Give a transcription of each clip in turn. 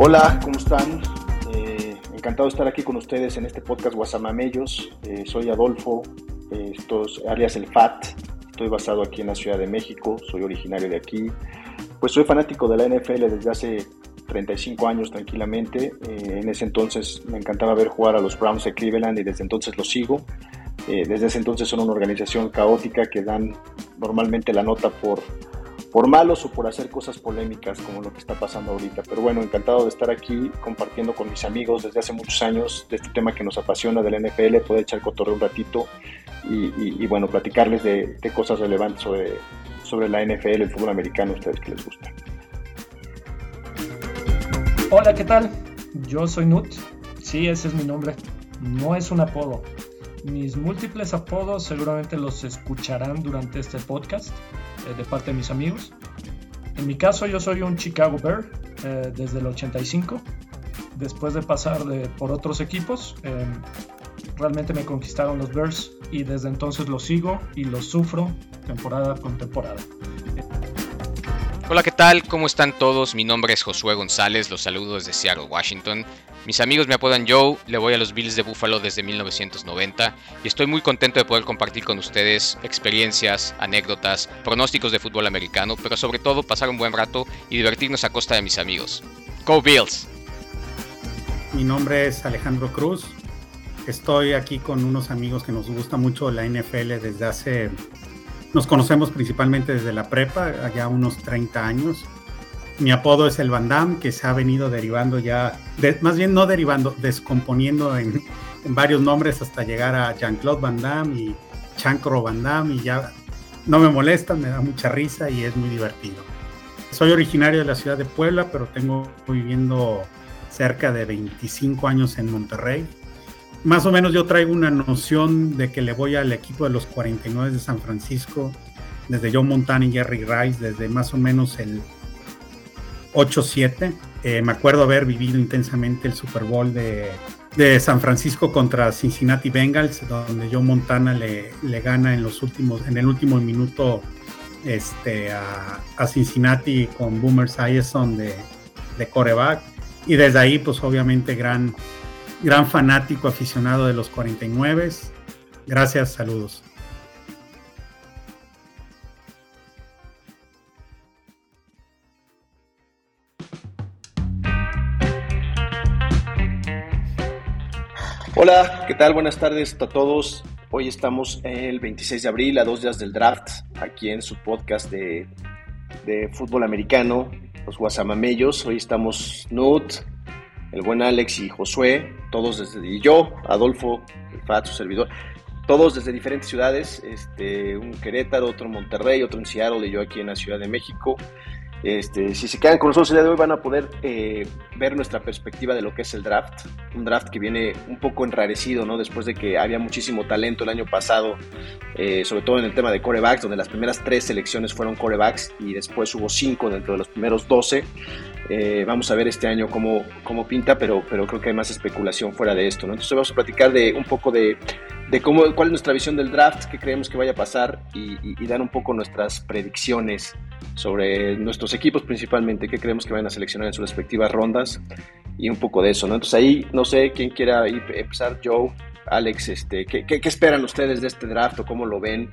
Hola, ¿cómo están? Eh, encantado de estar aquí con ustedes en este podcast Guasamamellos. Eh, soy Adolfo, eh, estos, alias El FAT. Estoy basado aquí en la Ciudad de México, soy originario de aquí. Pues soy fanático de la NFL desde hace 35 años tranquilamente. en ese entonces me encantaba ver jugar a los Browns de Cleveland y desde entonces los sigo. desde ese entonces son una organización caótica que dan normalmente la nota por por malos o por hacer cosas polémicas como lo que está pasando ahorita. Pero bueno, encantado de estar aquí compartiendo con mis amigos desde hace muchos años de este tema que nos apasiona del NFL, poder echar cotorreo un ratito y, bueno, platicarles de, cosas relevantes sobre, sobre la NFL, el fútbol americano, a ustedes que les gusta. Hola, ¿qué tal? Yo soy Nut. Sí, ese es mi nombre. No es un apodo. Mis múltiples apodos seguramente los escucharán durante este podcast eh, de parte de mis amigos. En mi caso yo soy un Chicago Bear eh, desde el 85. Después de pasar por otros equipos, eh, realmente me conquistaron los Bears y desde entonces los sigo y los sufro temporada con temporada. Hola, ¿qué tal? ¿Cómo están todos? Mi nombre es Josué González, los saludo desde Seattle, Washington. Mis amigos me apodan Joe, le voy a los Bills de Buffalo desde 1990 y estoy muy contento de poder compartir con ustedes experiencias, anécdotas, pronósticos de fútbol americano, pero sobre todo pasar un buen rato y divertirnos a costa de mis amigos. ¡Go Bills! Mi nombre es Alejandro Cruz. Estoy aquí con unos amigos que nos gusta mucho la NFL desde hace... Nos conocemos principalmente desde la prepa, allá unos 30 años mi apodo es el Van Damme, que se ha venido derivando ya, más bien no derivando, descomponiendo en, varios nombres hasta llegar a Jean-Claude Van y Chancro Van Damme y ya no me molesta, me da mucha risa y es muy divertido. Soy originario de la ciudad de Puebla, pero tengo viviendo cerca de 25 años en Monterrey. Más o menos yo traigo una noción de que le voy al equipo de los 49 de San Francisco, desde Joe Montana y Jerry Rice, desde más o menos el 8-7. Eh, me acuerdo haber vivido intensamente el Super Bowl de, San Francisco contra Cincinnati Bengals, donde Joe Montana le, le, gana en los últimos, en el último minuto este, a, Cincinnati con Boomer Esiason de, de coreback. Y desde ahí, pues obviamente, gran, gran fanático aficionado de los 49. Gracias, saludos. Hola, ¿qué tal? Buenas tardes a todos. Hoy estamos el 26 de abril, a dos días del draft, aquí en su podcast de, fútbol americano, los Guasamamellos. Hoy estamos Nut, el buen Alex y Josué, todos desde, y yo, Adolfo, el Fat, su servidor, todos desde diferentes ciudades, este, un Querétaro, otro en Monterrey, otro en Seattle y yo aquí en la Ciudad de México. Este, si se quedan con nosotros el día de hoy van a poder eh, ver nuestra perspectiva de lo que es el draft, un draft que viene un poco enrarecido, ¿no? Después de que había muchísimo talento el año pasado, eh, sobre todo en el tema de corebacks, donde las primeras tres selecciones fueron corebacks y después hubo cinco dentro de los primeros doce. Eh, vamos a ver este año cómo, cómo pinta, pero, pero creo que hay más especulación fuera de esto, ¿no? Entonces vamos a platicar de un poco de, de cómo, cuál es nuestra visión del draft, qué creemos que vaya a pasar y, y dar un poco nuestras predicciones sobre nuestros equipos principalmente, qué creemos que van a seleccionar en sus respectivas rondas y un poco de eso, ¿no? Entonces ahí, no sé, quién quiera empezar, Joe, Alex, este, ¿qué, qué, esperan ustedes de este draft o cómo lo ven?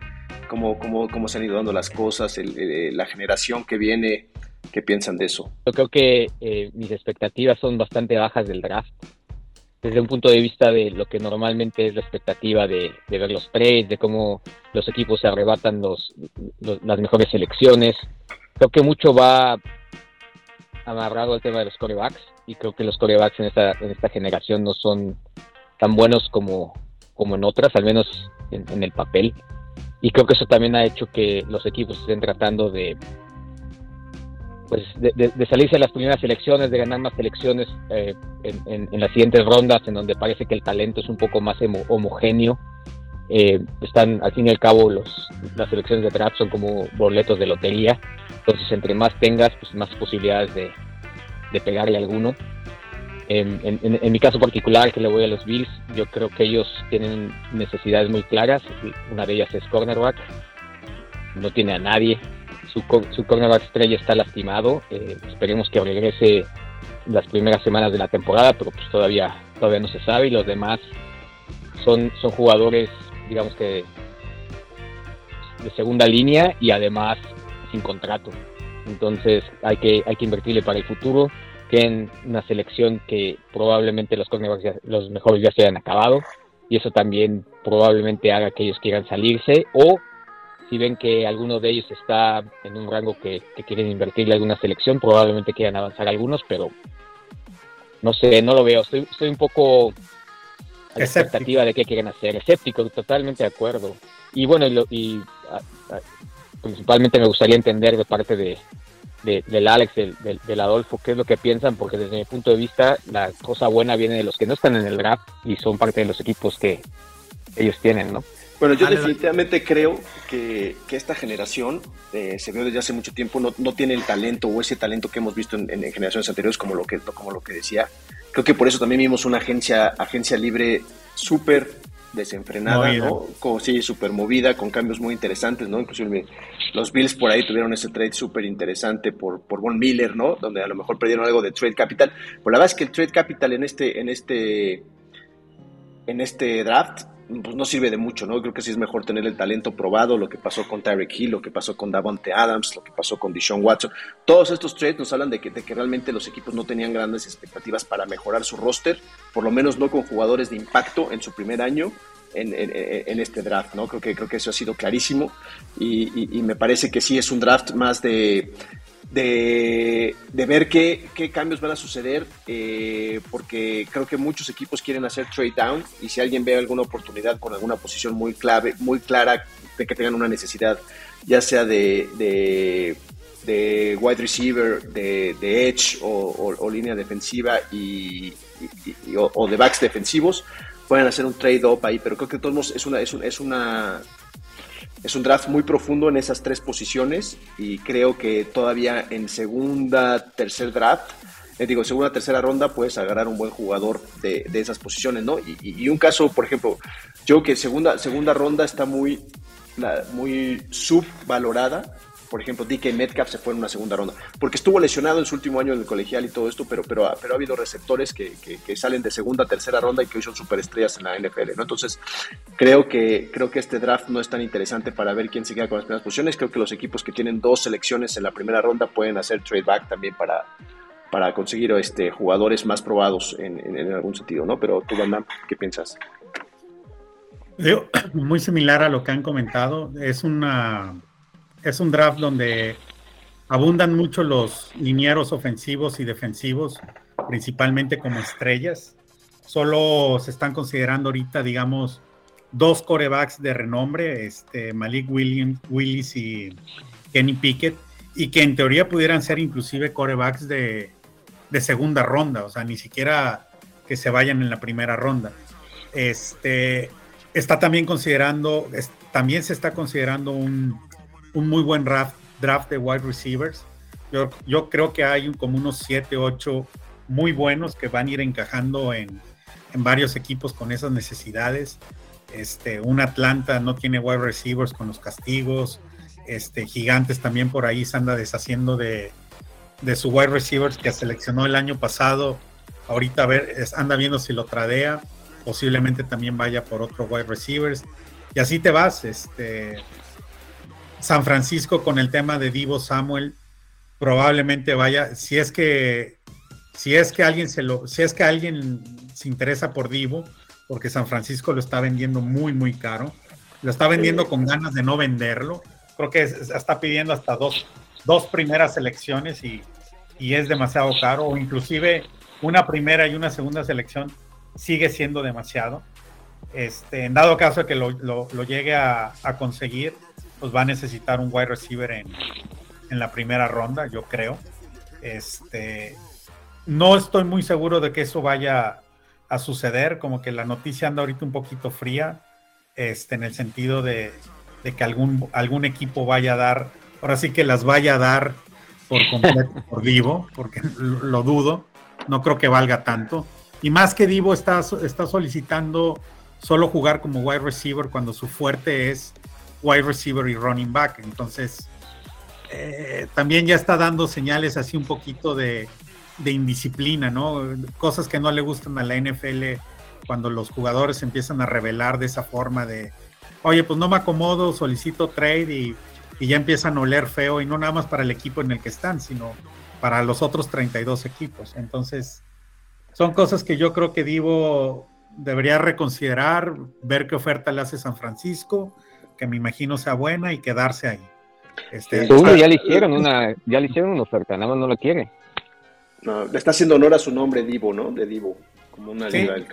¿Cómo, cómo, cómo se han ido dando las cosas? la generación que viene, ¿qué piensan de eso? Yo creo que eh, mis expectativas son bastante bajas del draft desde un punto de vista de lo que normalmente es la expectativa de, ver los plays, de cómo los equipos se arrebatan los, las mejores selecciones. Creo que mucho va amarrado al tema de los corebacks y creo que los corebacks en esta, en esta generación no son tan buenos como, como en otras, al menos en, el papel. y creo que eso también ha hecho que los equipos estén tratando de pues de, salirse a las primeras elecciones, de ganar más elecciones eh, en, las siguientes rondas, en donde parece que el talento es un poco más homogéneo. Eh, están, al fin y al cabo, los, las elecciones de draft son como boletos de lotería. Entonces, entre más tengas, pues más posibilidades de, de pegarle a alguno. En, en, mi caso particular, que le voy a los Bills, yo creo que ellos tienen necesidades muy claras. Una de ellas es cornerback. No tiene a nadie su, su cornerback estrella está lastimado. Eh, esperemos que regrese las primeras semanas de la temporada, pero pues todavía, todavía no se sabe. Y los demás son, son jugadores, digamos que de segunda línea y además sin contrato. Entonces hay que, hay que invertirle para el futuro. Tienen una selección que probablemente los cornerbacks, los mejores ya se hayan acabado. Y eso también probablemente haga que ellos quieran salirse o si ven que alguno de ellos está en un rango que, quieren invertirle alguna selección, probablemente quieran avanzar algunos, pero no sé, no lo veo. Estoy, estoy un poco a la expectativa de qué quieren hacer. Escéptico, totalmente de acuerdo. Y bueno, y, principalmente me gustaría entender de parte de, del Alex, del, del, Adolfo, qué es lo que piensan, porque desde mi punto de vista la cosa buena viene de los que no están en el draft y son parte de los equipos que ellos tienen, ¿no? Bueno, yo definitivamente creo que, esta generación eh, se vio desde hace mucho tiempo, no, no, tiene el talento o ese talento que hemos visto en, generaciones anteriores, como lo, que, como lo que decía. Creo que por eso también vimos una agencia, agencia libre súper desenfrenada, ¿no? sí, súper movida, con cambios muy interesantes, ¿no? Inclusive los Bills por ahí tuvieron ese trade súper interesante por, por Von Miller, ¿no? Donde a lo mejor perdieron algo de trade capital. Pero la verdad es que el trade capital en este, en este, en este draft pues no sirve de mucho, ¿no? Creo que sí es mejor tener el talento probado, lo que pasó con Tyreek Hill, lo que pasó con Davante Adams, lo que pasó con Deshaun Watson. Todos estos trades nos hablan de que, de que realmente los equipos no tenían grandes expectativas para mejorar su roster, por lo menos no con jugadores de impacto en su primer año en, en, este draft, ¿no? Creo que, creo que eso ha sido clarísimo y, y me parece que sí es un draft más de de, ver qué, cambios van a suceder, eh, porque creo que muchos equipos quieren hacer trade down y si alguien ve alguna oportunidad con alguna posición muy clave, muy clara de que tengan una necesidad, ya sea de, de, wide receiver, de, edge o, línea defensiva y, o, de backs defensivos, pueden hacer un trade up ahí, pero creo que todos es una, es, es una es un draft muy profundo en esas tres posiciones y creo que todavía en segunda, tercer draft, eh, digo, segunda, tercera ronda puedes agarrar un buen jugador de, esas posiciones, ¿no? Y, un caso, por ejemplo, yo que segunda, segunda ronda está muy, muy subvalorada por ejemplo, DK Metcalf se fue en una segunda ronda, porque estuvo lesionado en su último año en el colegial y todo esto, pero, pero, pero ha habido receptores que, que, salen de segunda, tercera ronda y que hoy son superestrellas en la NFL, ¿no? Entonces, creo que, creo que este draft no es tan interesante para ver quién se queda con las primeras posiciones. Creo que los equipos que tienen dos selecciones en la primera ronda pueden hacer trade back también para, para conseguir este, jugadores más probados en, algún sentido, ¿no? Pero tú, Van ¿qué piensas? Muy similar a lo que han comentado. Es una es un draft donde abundan mucho los linieros ofensivos y defensivos, principalmente como estrellas. Solo se están considerando ahorita, digamos, dos corebacks de renombre, este, Malik Williams, Willis y Kenny Pickett, y que en teoría pudieran ser inclusive corebacks de, de segunda ronda, o sea, ni siquiera que se vayan en la primera ronda. Este, está también considerando, también se está considerando un, un muy buen draft, draft de wide receivers. Yo, yo creo que hay como unos 7, 8 muy buenos que van a ir encajando en, en varios equipos con esas necesidades. Este, un Atlanta no tiene wide receivers con los castigos. Este, Gigantes también por ahí se anda deshaciendo de, de su wide receivers que seleccionó el año pasado. Ahorita a ver, anda viendo si lo tradea. Posiblemente también vaya por otro wide receivers. Y así te vas. Este, San Francisco con el tema de Divo Samuel probablemente vaya, si es que si es que alguien se lo, si es que alguien se interesa por Divo, porque San Francisco lo está vendiendo muy muy caro, lo está vendiendo con ganas de no venderlo, creo que está pidiendo hasta dos, dos primeras selecciones y, y es demasiado caro, o inclusive una primera y una segunda selección sigue siendo demasiado. Este, en dado caso de que lo, lo, llegue a, a, conseguir, pues va a necesitar un wide receiver en, en, la primera ronda, yo creo. Este, no estoy muy seguro de que eso vaya a suceder, como que la noticia anda ahorita un poquito fría, este, en el sentido de, de que algún, algún equipo vaya a dar, ahora sí que las vaya a dar por completo por Divo, porque lo dudo, no creo que valga tanto. Y más que Divo está, está solicitando solo jugar como wide receiver cuando su fuerte es wide receiver y running back. Entonces, eh, también ya está dando señales así un poquito de, indisciplina, ¿no? Cosas que no le gustan a la NFL cuando los jugadores empiezan a revelar de esa forma de, oye, pues no me acomodo, solicito trade y y ya empiezan a oler feo y no nada más para el equipo en el que están, sino para los otros 32 equipos. Entonces, son cosas que yo creo que Divo debería reconsiderar, ver qué oferta le hace San Francisco, que me imagino sea buena y quedarse ahí. Este, ya le hicieron una, ya le hicieron una oferta, nada más no lo quiere. No, le está haciendo honor a su nombre Divo, ¿no? De Divo como una liga del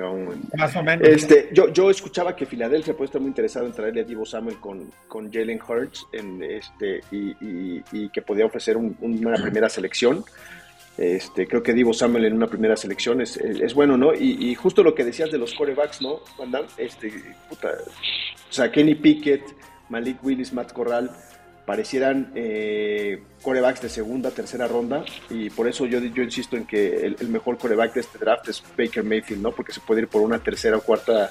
Más o menos. Este, yo, yo escuchaba que Filadelfia puede estar muy interesado en traerle a Divo Samuel con, con Jalen Hurts en este, y, que podía ofrecer una primera selección. Este, creo que Divo Samuel en una primera selección es, bueno, ¿no? Y, justo lo que decías de los corebacks, ¿no? Este, puta, o sea, Kenny Pickett, Malik Willis, Matt Corral, parecieran eh, corebacks de segunda, tercera ronda, y por eso yo, yo insisto en que el, mejor coreback de este draft es Baker Mayfield, ¿no? Porque se puede ir por una tercera o cuarta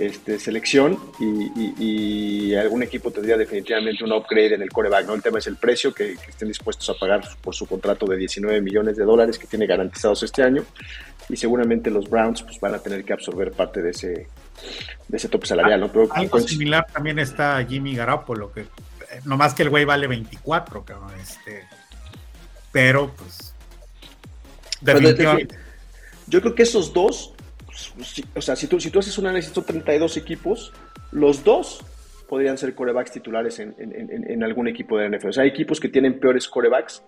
este, selección y, algún equipo tendría definitivamente un upgrade en el coreback, ¿no? El tema es el precio que, estén dispuestos a pagar por su contrato de 19 millones de dólares que tiene garantizados este año, y seguramente los Browns pues, van a tener que absorber parte de ese de ese tope salarial, ¿no? Algo similar también está Jimmy Garoppolo, que no más que el güey vale 24, cabrón. Este, pero, pues. Definitivamente. Yo creo que esos dos, pues, o sea, si tú, si tú haces un análisis de 32 equipos, los dos podrían ser corebacks titulares en, algún equipo de la NFL. O sea, hay equipos que tienen peores corebacks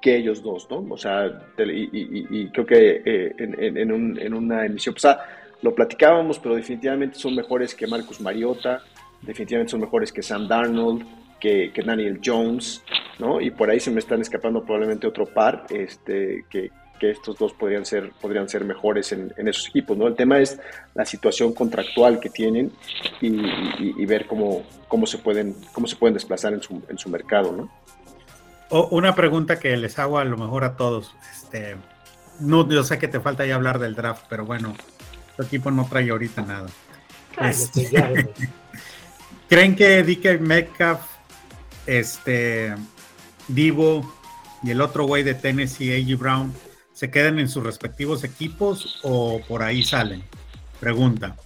que ellos dos, ¿no? O sea, y, creo que eh, en, una emisión pasada lo platicábamos, pero definitivamente son mejores que Marcus Mariota, definitivamente son mejores que Sam Darnold, que, Daniel Jones, ¿no? Y por ahí se me están escapando probablemente otro par, este, que, estos dos podrían ser, podrían ser mejores en, esos equipos, ¿no? El tema es la situación contractual que tienen y, ver cómo, cómo, se pueden, cómo se pueden desplazar en su, en su mercado, ¿no? una pregunta que les hago a lo mejor a todos. Este, no, yo sé que te falta ya hablar del draft, pero bueno, tu equipo no trae ahorita nada. Este, ¿Creen que DK Metcalf este, Divo y el otro güey de Tennessee, A.G. Brown, se quedan en sus respectivos equipos o por ahí salen? Pregunta.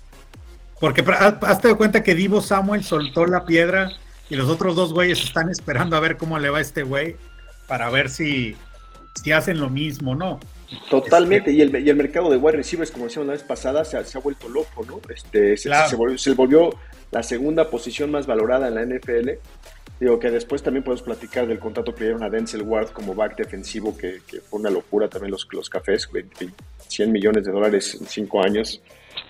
Porque hazte de cuenta que Divo Samuel soltó la piedra y los otros dos güeyes están esperando a ver cómo le va a este güey para ver si, si hacen lo mismo, ¿no? Totalmente, y, el, y, el, mercado de wide receivers, como decíamos la vez pasada, se ha, vuelto loco, ¿no? Este, se, volvió, se, volvió, la segunda posición más valorada en la NFL Digo que después también podemos platicar del contrato que dieron a Denzel Ward como back defensivo, que, fue una locura también los, los cafés, 100 millones de dólares en 5 años,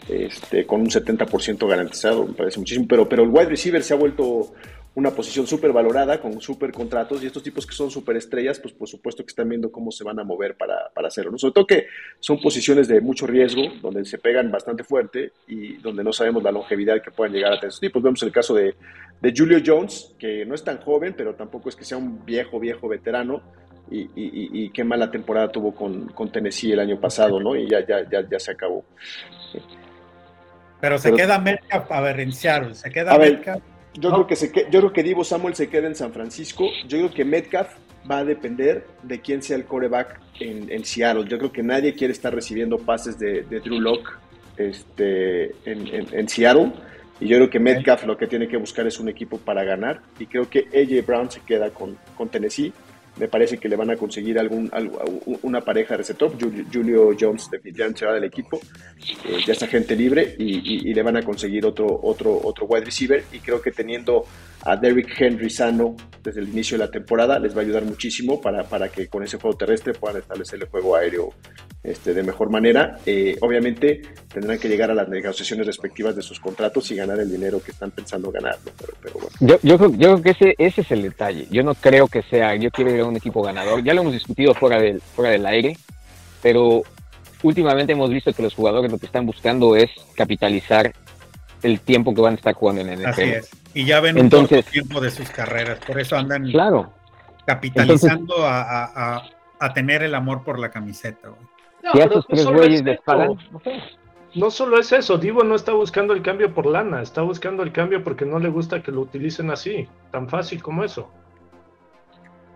este, con un 70% garantizado, me parece muchísimo, pero, pero el wide receiver se ha vuelto una posición súper valorada, con súper contratos, y estos tipos que son súper estrellas, pues por supuesto que están viendo cómo se van a mover para, para hacerlo. ¿no? Sobre todo que son posiciones de mucho riesgo, donde se pegan bastante fuerte y donde no sabemos la longevidad que puedan llegar a tener estos tipos. Vemos el caso de, de Julio Jones, que no es tan joven, pero tampoco es que sea un viejo, viejo veterano, y, y, qué mala temporada tuvo con, con, Tennessee el año pasado, ¿no? Y ya, ya, ya, ya se acabó. Pero se queda Metcalf, a ver, en Seattle, se queda Metcalf yo, creo que se, yo creo que Divo Samuel se queda en San Francisco. Yo creo que Metcalf va a depender de quién sea el coreback en, Seattle. Yo creo que nadie quiere estar recibiendo pases de, Drew Locke este, en, Seattle. Y yo creo que Metcalf lo que tiene que buscar es un equipo para ganar. Y creo que AJ Brown se queda con, con Tennessee me parece que le van a conseguir algún, una pareja de receptor. Julio Jones definitivamente se va del equipo, eh, ya está gente libre y, le van a conseguir otro, otro, otro wide receiver. Y creo que teniendo a Derrick Henry sano desde el inicio de la temporada les va a ayudar muchísimo para, para que con ese juego terrestre puedan establecer el juego aéreo este, de mejor manera. Eh, obviamente tendrán que llegar a las negociaciones respectivas de sus contratos y ganar el dinero que están pensando ganar. Pero, bueno. yo, yo, creo, yo, creo, que ese, ese es el detalle. Yo no creo que sea, yo quiero ir a un equipo ganador. Ya lo hemos discutido fuera del, fuera del aire, pero últimamente hemos visto que los jugadores lo que están buscando es capitalizar el tiempo que van a estar jugando en el NFL. Así es. Y ya ven Entonces, un tiempo de sus carreras, por eso andan claro. capitalizando a, a, tener el amor por la camiseta. No, y esos tres güeyes de No solo es eso, Divo no está buscando el cambio por lana, está buscando el cambio porque no le gusta que lo utilicen así, tan fácil como eso.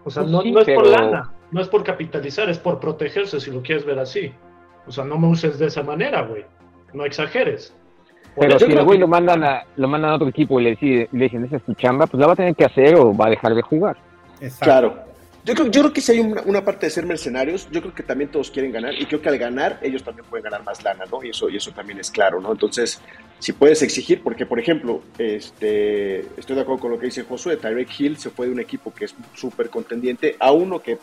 O sea, pues no, no, es por lana, no es por capitalizar, es por protegerse si lo quieres ver así. O sea, no me uses de esa manera, güey. No exageres. Pero si el güey lo mandan a lo mandan a otro equipo y le, le dicen, esa es tu chamba, pues la va a tener que hacer o va a dejar de jugar. Claro. Yo creo, yo creo que si hay una, parte de ser mercenarios, yo creo que también todos quieren ganar y creo que al ganar ellos también pueden ganar más lana, ¿no? Y eso, y eso también es claro, ¿no? Entonces, si puedes exigir, porque por ejemplo, este, estoy de acuerdo con lo que dice Josué, Tyreek Hill se fue de un equipo que es súper contendiente a uno que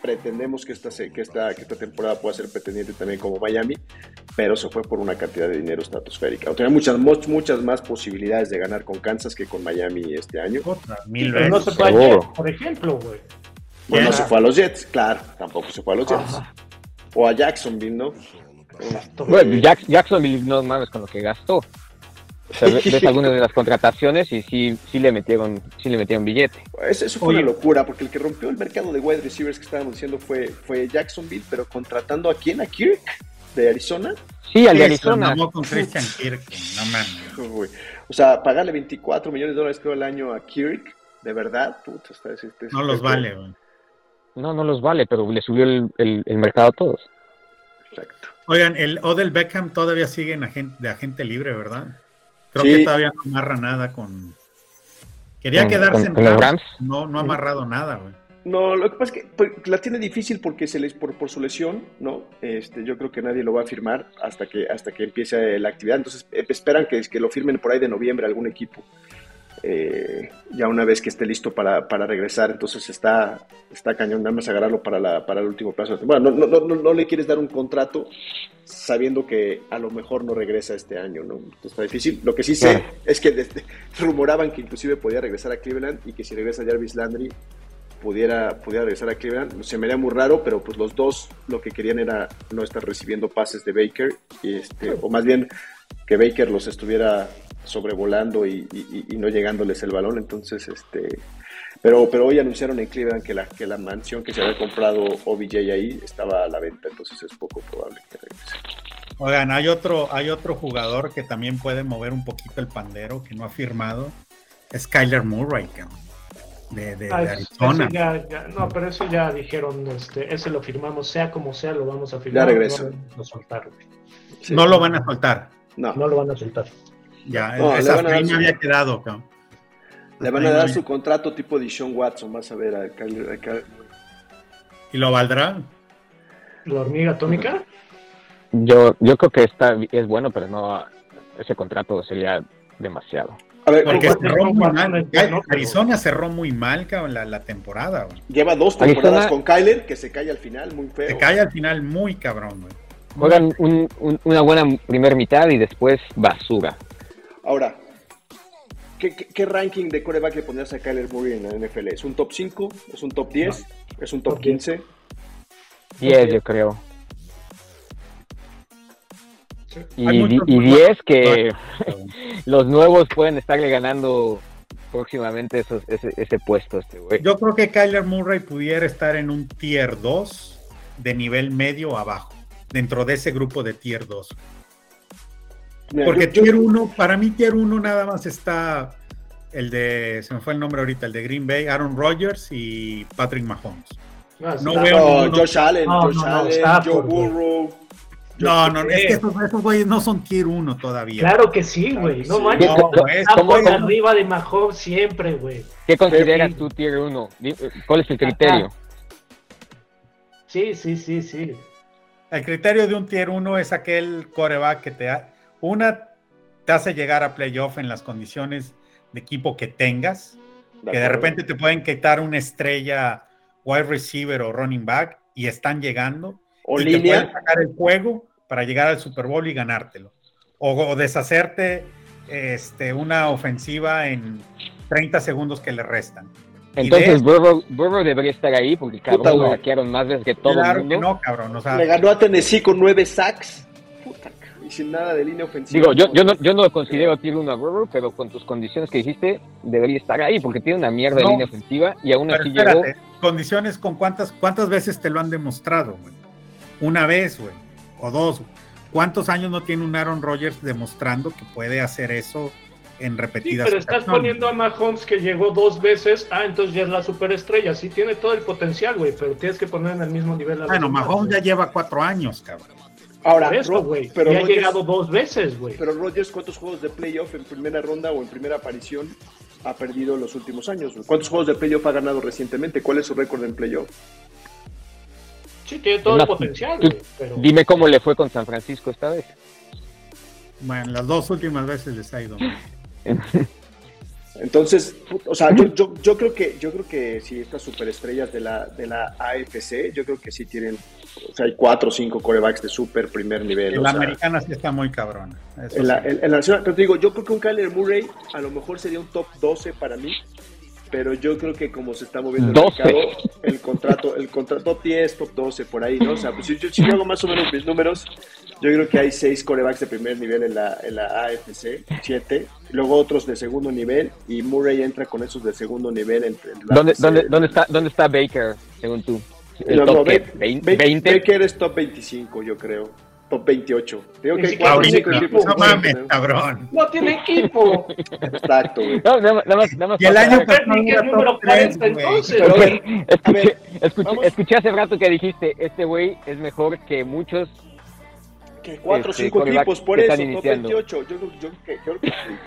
pretendemos que esta, que, esta, que esta temporada pueda ser pretendiente también como Miami, pero se fue por una cantidad de dinero estratosférica. O tenía muchas, muchas más posibilidades de ganar con Kansas que con Miami este año. mil veces. No por ejemplo, güey. Bueno, se fue a los Jets, claro, tampoco se fue a los Jets. O a Jacksonville, ¿no? Bueno, Jacksonville no mames con lo que gastó. O ves algunas de las contrataciones y sí, sí le metieron, sí le metieron billete. Eso, fue una locura, porque el que rompió el mercado de wide receivers que estábamos diciendo fue, fue Jacksonville, pero contratando a quién, a Kirk de Arizona. Sí, al de Arizona. No con Christian Kirk, no mames. O sea, pagarle 24 millones de dólares creo al año a Kirk, de verdad, puto, está, no los vale, güey. No, no los vale, pero le subió el, el, mercado a todos. Exacto. Oigan, el Odell Beckham todavía sigue en agente, de agente libre, ¿verdad? Creo que todavía no amarra nada con. Quería quedarse en Rams, No, no ha amarrado nada, güey. No, lo que pasa es que pues, la tiene difícil porque se les por, por su lesión, ¿no? Este, yo creo que nadie lo va a firmar hasta que hasta que empiece la actividad. Entonces eh, esperan que, que lo firmen por ahí de noviembre algún equipo. Eh, ya una vez que esté listo para, regresar, entonces está, está cañón, nada más agarrarlo para, la, para el último plazo. Bueno, no, no, no, no, le quieres dar un contrato sabiendo que a lo mejor no regresa este año, ¿no? está difícil. Lo que sí sé es que rumoraban que inclusive podía regresar a Cleveland y que si regresa Jarvis Landry pudiera, pudiera regresar a Cleveland. Se me haría muy raro, pero pues los dos lo que querían era no estar recibiendo pases de Baker, y este, o más bien que Baker los estuviera sobrevolando y, no llegándoles el balón. Entonces, este, pero, pero hoy anunciaron en Cleveland que la, que la mansión que se había comprado OBJ ahí estaba a la venta, entonces es poco probable que regrese. Oigan, hay otro, hay otro jugador que también puede mover un poquito el pandero, que no ha firmado, es Kyler Murray, de, de, ah, Arizona. no, pero eso ya dijeron, este, ese lo firmamos, sea como sea, lo vamos a firmar. Ya regreso. No, lo van a soltar. No. no lo van a soltar. Ya, esa me había quedado, Le van a dar su contrato tipo de Sean Watson, vas a ver a Kyler, ¿Y lo valdrá? ¿La hormiga atómica? Yo, yo creo que está, es bueno, pero no ese contrato sería demasiado. A ver, porque cerró muy mal. Arizona cerró muy mal cabrón, la, la temporada. Lleva dos temporadas con Kyler que se cae al final muy feo. Se cae al final muy cabrón. Güey. Juegan una buena primer mitad y después basura. Ahora, ¿qué, ranking de coreback le pondrías a Kyler Murray en la NFL? ¿Es un top 5? ¿Es un top 10? ¿Es un top 15? 10, yo creo. Y, 10 que los nuevos pueden estarle ganando próximamente ese, puesto. Este Yo creo que Kyler Murray pudiera estar en un tier 2 de nivel medio abajo, dentro de ese grupo de tier 2. Porque Tier 1, para mí Tier 1 nada más está el de, se me fue el nombre ahorita, el de Green Bay, Aaron Rodgers y Patrick Mahomes. Ah, no, veo Josh Allen, Josh Allen, Joe Burrow. No, no, es que esos, güeyes no son tier 1 todavía. Claro que sí, güey. No manches. No, arriba de Mahomes siempre, güey. ¿Qué consideras tú tier 1? ¿Cuál es el criterio? Sí, sí, sí, sí. El criterio de un tier 1 es aquel coreback que te ha, una, te hace llegar a playoff en las condiciones de equipo que tengas, que de repente te pueden quitar una estrella wide receiver o running back y están llegando. O línea. sacar el juego para llegar al Super Bowl y ganártelo. O, deshacerte este, una ofensiva en 30 segundos que le restan. Entonces Burrow, debería estar ahí porque cabrón lo hackearon más veces que todo claro el mundo. Que no, cabrón. O sea, le ganó a Tennessee con nueve sacks. Puta, y sin nada de línea ofensiva. Digo, yo, yo, no, yo no lo considero tier 1 a Burrow, pero con tus condiciones que dijiste, debería estar ahí porque tiene una mierda de línea ofensiva y aún así llegó. Condiciones con cuántas, cuántas veces te lo han demostrado, güey. Una vez, güey. O dos. ¿Cuántos años no tiene un Aaron Rodgers demostrando que puede hacer eso en repetidas sí, pero estás poniendo a Mahomes que llegó dos veces, ah, entonces ya es la superestrella, sí tiene todo el potencial, güey, pero tienes que poner en el mismo nivel a Bueno, Mahomes ya lleva cuatro años, cabrón. Ahora, eso, güey, pero ha llegado dos veces, güey. Pero Rodgers, ¿cuántos juegos de playoff en primera ronda o en primera aparición ha perdido en los últimos años? ¿Cuántos juegos de playoff ha ganado recientemente? ¿Cuál es su récord en playoff? Sí, tiene todo el potencial, güey. Dime cómo le fue con San Francisco esta vez. Bueno, las dos últimas veces les ha ido. Entonces, o sea, yo, yo, yo, creo que yo creo que si estas superestrellas de la de la AFC, yo creo que sí tienen, o sea, hay cuatro o cinco corebacks de super primer nivel. En la americana sí está muy cabrona. En la, en, nacional, pero te digo, yo creo que un Kyler Murray a lo mejor sería un top 12 para mí, pero yo creo que como se está moviendo el mercado, el contrato, el contrato top 10, top 12, por ahí, ¿no? O sea, pues si yo, si hago más o menos mis números, yo creo que hay seis corebacks de primer nivel en la, en la AFC, siete, luego otros de segundo nivel, y Murray entra con esos de segundo nivel. Entre ¿Dónde, ¿dónde, ¿dónde, está, ¿Dónde está Baker, según tú? ¿El top 20? Baker es top 25, yo creo top 28. Digo que hay 4 5 equipos. No mames, cabrón. No tiene equipo. Exacto, güey. No, nada, más, nada más. Y el año pasado era número 40 entonces. Escuché, escuché, escuché hace rato que dijiste, este güey es mejor que muchos cuatro o este, cinco equipos por eso, top 28. Yo, yo, yo,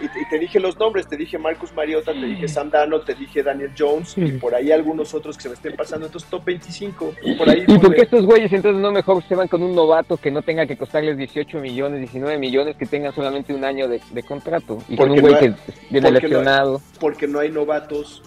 y, te dije los nombres, te dije Marcus Mariota, te dije Sam Dano, te dije Daniel Jones, y por ahí algunos otros que se me estén pasando, entonces top 25. Por ahí, ¿Y por qué estos güeyes entonces no mejor se van con un novato que no tenga que costarles 18 millones, 19 millones, que tenga solamente un año de, contrato? Y con un güey que viene lesionado. porque no hay novatos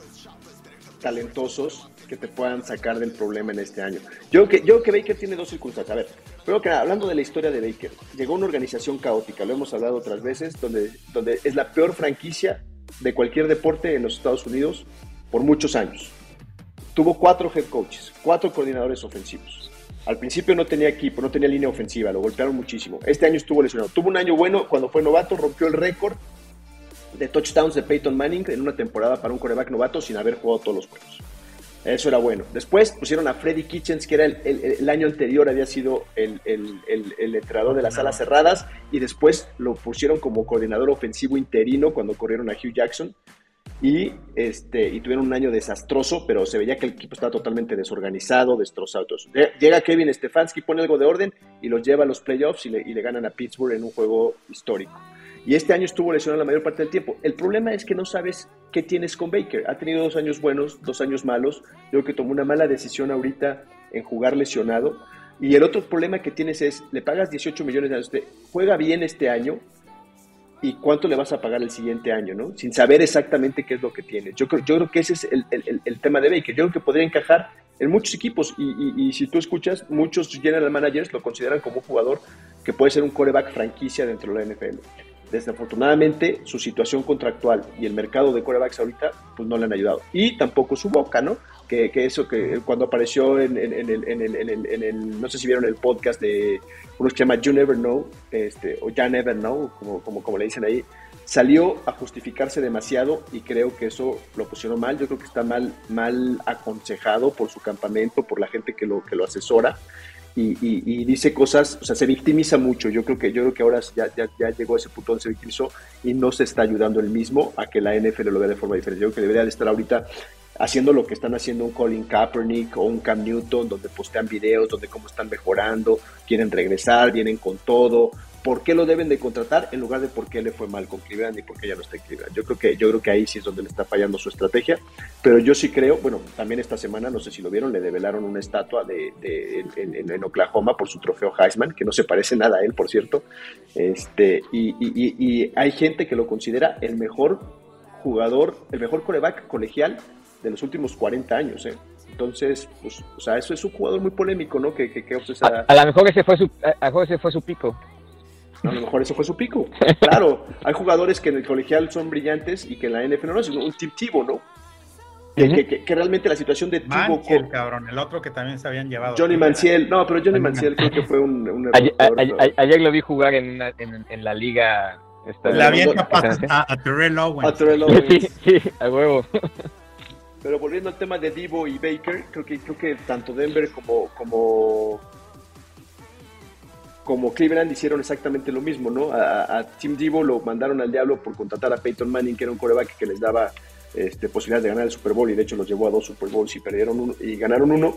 talentosos que te puedan sacar del problema en este año. Yo que, yo que Baker tiene dos circunstancias. A ver, primero que nada, hablando de la historia de Baker, llegó una organización caótica, lo hemos hablado otras veces, donde, donde es la peor franquicia de cualquier deporte en los Estados Unidos por muchos años. Tuvo cuatro head coaches, cuatro coordinadores ofensivos. Al principio no tenía equipo, no tenía línea ofensiva, lo golpearon muchísimo. Este año estuvo lesionado. Tuvo un año bueno cuando fue novato, rompió el récord de touchdowns de Peyton Manning en una temporada para un coreback novato sin haber jugado todos los juegos. Eso era bueno. Después pusieron a Freddy Kitchens, que era el, año anterior, había sido el, entrenador de las alas cerradas, y después lo pusieron como coordinador ofensivo interino cuando corrieron a Hugh Jackson. Y, este, y tuvieron un año desastroso, pero se veía que el equipo estaba totalmente desorganizado, destrozado. Llega Kevin Stefanski, pone algo de orden y los lleva a los playoffs y le, y le ganan a Pittsburgh en un juego histórico. Y este año estuvo lesionado la mayor parte del tiempo. El problema es que no sabes qué tienes con Baker. Ha tenido dos años buenos, dos años malos. Yo creo que tomó una mala decisión ahorita en jugar lesionado. Y el otro problema que tienes es, le pagas 18 millones de usted, juega bien este año y cuánto le vas a pagar el siguiente año, ¿no? Sin saber exactamente qué es lo que tiene. Yo creo, yo creo que ese es el, el, tema de Baker. Yo creo que podría encajar en muchos equipos y, y, si tú escuchas, muchos general managers lo consideran como un jugador que puede ser un coreback franquicia dentro de la NFL desafortunadamente su situación contractual y el mercado de quarterbacks ahorita pues no le han ayudado. Y tampoco su boca, ¿no? Que, que eso que cuando apareció en, el, no sé si vieron el podcast de uno que se llama You Never Know, este, o Ya Never Know, como, como, como le dicen ahí, salió a justificarse demasiado y creo que eso lo pusieron mal. Yo creo que está mal, mal aconsejado por su campamento, por la gente que lo, que lo asesora y, dice cosas, o sea, se victimiza mucho. Yo creo que, yo creo que ahora ya, ya, llegó a ese punto donde se victimizó y no se está ayudando él mismo a que la NFL lo vea de forma diferente. Yo creo que debería de estar ahorita haciendo lo que están haciendo un Colin Kaepernick o un Cam Newton, donde postean videos, donde cómo están mejorando, quieren regresar, vienen con todo, por qué lo deben de contratar en lugar de por qué le fue mal con Cleveland y por qué ya no está en Cleveland. Yo creo que, yo creo que ahí sí es donde le está fallando su estrategia, pero yo sí creo, bueno, también esta semana, no sé si lo vieron, le develaron una estatua de, en, Oklahoma por su trofeo Heisman, que no se parece nada a él, por cierto, este, y, y hay gente que lo considera el mejor jugador, el mejor coreback colegial de los últimos 40 años, ¿eh? Entonces, pues, o sea, eso es un jugador muy polémico, ¿no? Que, pues, a, a, lo mejor ese fue su, a, lo ese fue su pico. A lo mejor ese fue su pico. Claro, hay jugadores que en el colegial son brillantes y que en la NFL no es un tip ¿no? Que, que, que, realmente la situación de Tibo con... cabrón, el otro que también se habían llevado. Johnny Manciel, no, pero Johnny Manciel creo que fue un, un ayer, ayer, ayer, lo vi jugar en, una, en, en la liga. Esta, la bien capaz a, a Terrell Owens. A Terrell Owens. Sí, sí, a huevo. Pero volviendo al tema de Divo y Baker, creo que creo que tanto Denver como como como Cleveland hicieron exactamente lo mismo, ¿no? A, Tim Divo lo mandaron al diablo por contratar a Peyton Manning, que era un coreback que les daba este, posibilidades de ganar el Super Bowl y de hecho los llevó a dos Super Bowls y perdieron uno y ganaron uno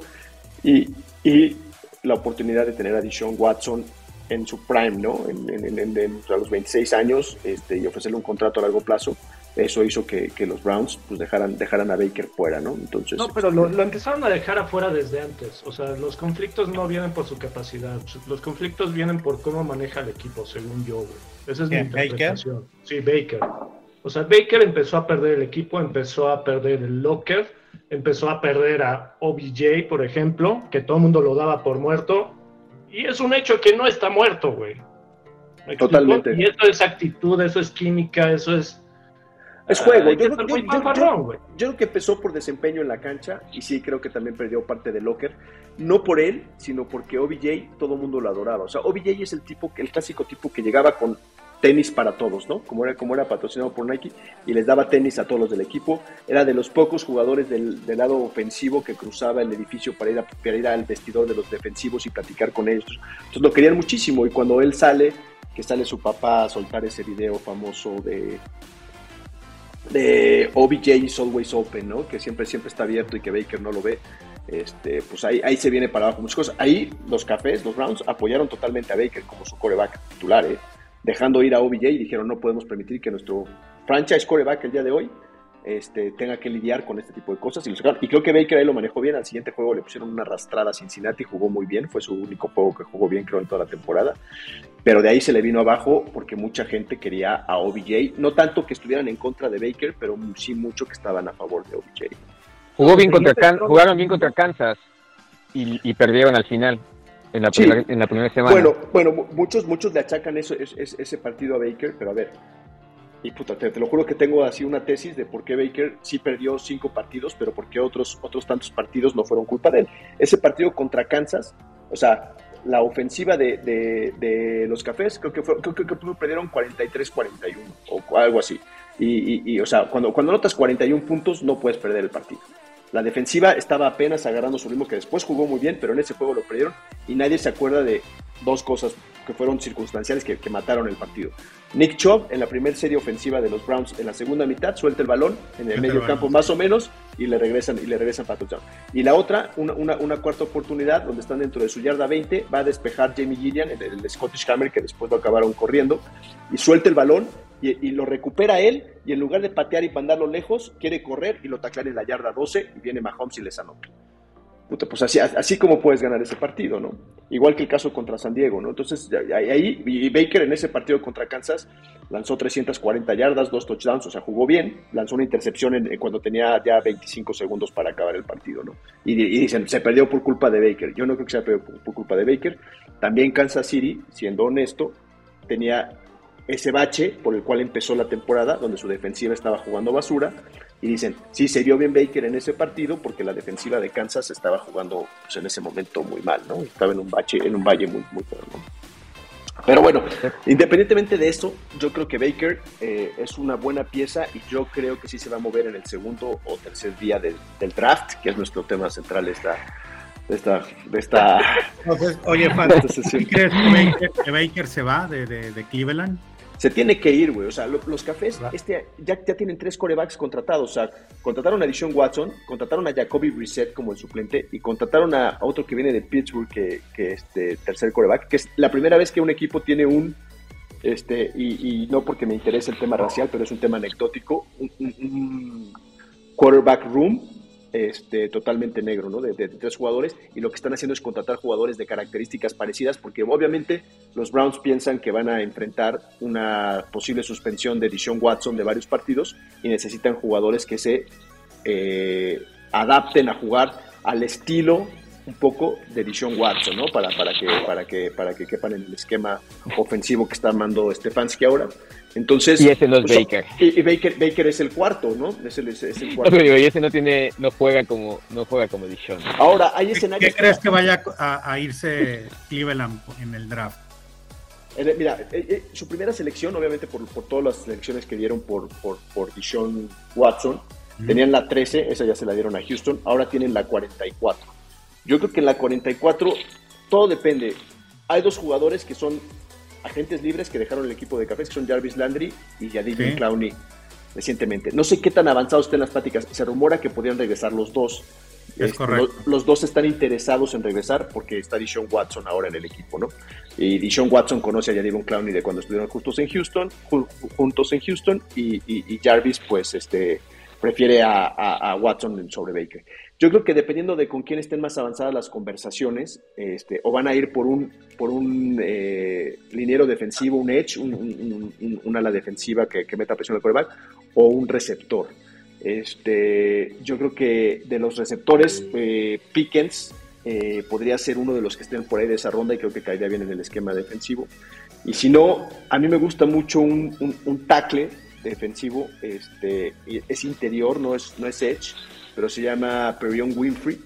y, y la oportunidad de tener a Deshaun Watson en su prime, ¿no? En, en, en, a los 26 años este, y ofrecerle un contrato a largo plazo eso hizo que, que, los Browns pues dejaran, dejaran a Baker fuera, ¿no? Entonces, no, pero lo, lo, empezaron a dejar afuera desde antes. O sea, los conflictos no vienen por su capacidad, los conflictos vienen por cómo maneja el equipo, según yo, güey. Esa es mi interpretación. Baker? Sí, Baker. O sea, Baker empezó a perder el equipo, empezó a perder el locker, empezó a perder a OBJ, por ejemplo, que todo el mundo lo daba por muerto. Y es un hecho que no está muerto, güey. Totalmente. Y eso es actitud, eso es química, eso es es juego. Yo, yo, yo, yo, creo que empezó por desempeño en la cancha y sí creo que también perdió parte de Locker. No por él, sino porque OBJ todo el mundo lo adoraba. O sea, OBJ es el tipo, el clásico tipo que llegaba con tenis para todos, ¿no? Como era, como era patrocinado por Nike y les daba tenis a todos los del equipo. Era de los pocos jugadores del, del lado ofensivo que cruzaba el edificio para ir, a, para ir al vestidor de los defensivos y platicar con ellos. Entonces lo querían muchísimo y cuando él sale, que sale su papá a soltar ese video famoso de de OBJ is always open, ¿no? Que siempre, siempre está abierto y que Baker no lo ve. Este, pues ahí, ahí se viene para abajo muchas cosas. Ahí los cafés, los Browns, apoyaron totalmente a Baker como su coreback titular, ¿eh? dejando ir a OBJ y dijeron no podemos permitir que nuestro franchise coreback el día de hoy este, tenga que lidiar con este tipo de cosas. Y, y creo que Baker ahí lo manejó bien. Al siguiente juego le pusieron una arrastrada a Cincinnati, jugó muy bien. Fue su único juego que jugó bien, creo, en toda la temporada. Pero de ahí se le vino abajo porque mucha gente quería a OBJ. No tanto que estuvieran en contra de Baker, pero sí mucho que estaban a favor de OBJ. Jugó bien contra jugaron bien contra Kansas y, y perdieron al final. En la, primera, en la primera semana. Bueno, bueno, muchos, muchos le achacan eso, ese partido a Baker, pero a ver, y puta, te, lo juro que tengo así una tesis de por qué Baker sí perdió cinco partidos, pero por qué otros, otros tantos partidos no fueron culpa de él. Ese partido contra Kansas, o sea, la ofensiva de, de, los cafés, creo que, fue, creo, creo que perdieron 43-41 o algo así. Y, o sea, cuando, cuando notas 41 puntos, no puedes perder el partido. La defensiva estaba apenas agarrando su ritmo, que después jugó muy bien, pero en ese juego lo perdieron y nadie se acuerda de dos cosas que fueron circunstanciales que, que mataron el partido. Nick Chubb en la primera serie ofensiva de los Browns en la segunda mitad suelta el balón en el medio campo más o menos y le regresan y le regresan para touchdown. Y la otra, una, una, una, cuarta oportunidad donde están dentro de su yarda 20, va a despejar Jamie Gillian, el, el Scottish Hammer que después lo acabaron corriendo y suelta el balón y, y, lo recupera él y en lugar de patear y mandarlo lejos, quiere correr y lo taclean en la yarda 12 y viene Mahomes y les anota. Puta, pues así, así como puedes ganar ese partido, ¿no? Igual que el caso contra San Diego, ¿no? Entonces, ahí, y Baker en ese partido contra Kansas lanzó 340 yardas, dos touchdowns, o sea, jugó bien, lanzó una intercepción en, cuando tenía ya 25 segundos para acabar el partido, ¿no? Y, dicen, se perdió por culpa de Baker. Yo no creo que se perdido por, por culpa de Baker. También Kansas City, siendo honesto, tenía ese bache por el cual empezó la temporada, donde su defensiva estaba jugando basura, y dicen, sí, se vio bien Baker en ese partido porque la defensiva de Kansas estaba jugando pues, en ese momento muy mal, ¿no? Estaba en un bache, en un valle muy, muy ¿no? Pero bueno, independientemente de esto, yo creo que Baker eh, es una buena pieza y yo creo que sí se va a mover en el segundo o tercer día del, del draft, que es nuestro tema central de esta, de esta, de esta Entonces, oye, Fan, ¿crees que Baker, que Baker se va de, de, de Cleveland? Se tiene que ir, güey. O sea, lo, los cafés este, ya, ya tienen tres corebacks contratados. O sea, contrataron a Dishon Watson, contrataron a Jacoby Brissett como el suplente y contrataron a, a otro que viene de Pittsburgh, que, que este tercer coreback, que es la primera vez que un equipo tiene un, este, y, y no porque me interese el tema racial, pero es un tema anecdótico, un, un, un quarterback room este, totalmente negro, ¿no? De, tres jugadores y lo que están haciendo es contratar jugadores de características parecidas porque obviamente los Browns piensan que van a enfrentar una posible suspensión de Dishon Watson de varios partidos y necesitan jugadores que se eh, adapten a jugar al estilo un poco de Dishon Watson, ¿no? Para, para, que, para, que, para que quepan en el esquema ofensivo que está armando Stefanski ahora. Entonces, y ese no es pues, Baker. Y, Baker. Baker es el cuarto, ¿no? Es el, es el cuarto. y ese no tiene, no juega como, no juega como Dishon. Ahora, hay escenarios. ¿Qué crees que vaya a, irse Cleveland en el draft? Mira, eh, eh, su primera selección, obviamente por, por, todas las selecciones que dieron por, por, por Dishon Watson, tenían la 13, esa ya se la dieron a Houston, ahora tienen la 44. Yo creo que en la 44 todo depende. Hay dos jugadores que son agentes libres que dejaron el equipo de Cafés, que son Jarvis Landry y Yadier Clowney recientemente. No sé qué tan avanzados estén las pláticas. Se rumora que podrían regresar los dos. Es este, correcto. Los, dos están interesados en regresar porque está Dishon Watson ahora en el equipo, ¿no? Y Dishon Watson conoce a Yadier Clowney de cuando estuvieron juntos en Houston, juntos en Houston, y, Jarvis, pues, este, prefiere a, Watson sobre Baker. Yo creo que dependiendo de con quién estén más avanzadas las conversaciones, este, o van a ir por un, por un eh, liniero defensivo, un edge, un, ala defensiva que, meta presión al quarterback, o un receptor. Este, yo creo que de los receptores, eh, Pickens eh, podría ser uno de los que estén por ahí de esa ronda y creo que caería bien en el esquema defensivo. Y si no, a mí me gusta mucho un, un, tackle defensivo, este, es interior, no es, no es edge pero se llama Perion Winfrey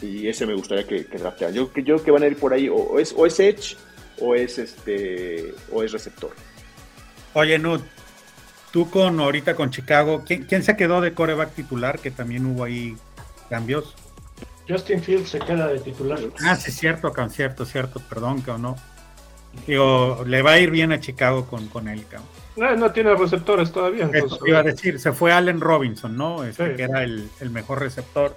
y ese me gustaría que, que draftearan. Yo, yo creo que van a ir por ahí, o, es, o es Edge o es, este, o es receptor. Oye, Nud, tú con ahorita con Chicago, ¿quién, se quedó de coreback titular? Que también hubo ahí cambios. Justin Fields se queda de titular. Ah, sí, cierto, cierto, cierto, perdón, que no. Digo, le va a ir bien a Chicago con, con él, cabrón. No, no tiene receptores todavía. Entonces, iba a decir, se fue Allen Robinson, ¿no? Este, que era el, mejor receptor.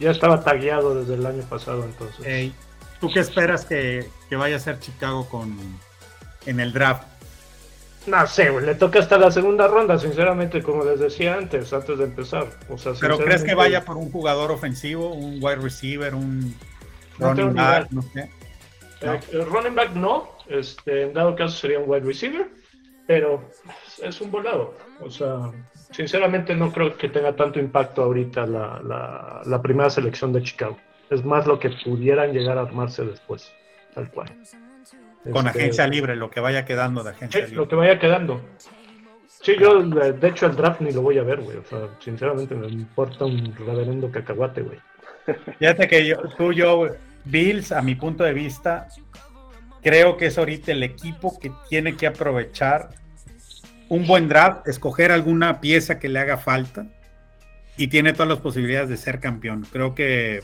ya estaba tagueado desde el año pasado, entonces. ¿Tú qué esperas que, vaya a ser Chicago con en el draft? No sé, le toca hasta la segunda ronda, sinceramente, como les decía antes, antes de empezar. ¿Pero crees que vaya por un jugador ofensivo, un wide receiver, un running back, no sé? Eh, running back no, este, en dado caso sería un wide receiver pero es un volado. O sea, sinceramente no creo que tenga tanto impacto ahorita la, la, primera selección de Chicago. Es más lo que pudieran llegar a armarse después, tal cual. Con este, agencia libre, lo que vaya quedando de agencia libre. Lo que vaya quedando. Sí, yo de hecho el draft ni lo voy a ver, güey. O sea, sinceramente me importa un reverendo cacahuate, güey. Fíjate que yo, tú, yo, Bills, a mi punto de vista, creo que es ahorita el equipo que tiene que aprovechar un buen draft, escoger alguna pieza que le haga falta y tiene todas las posibilidades de ser campeón. Creo que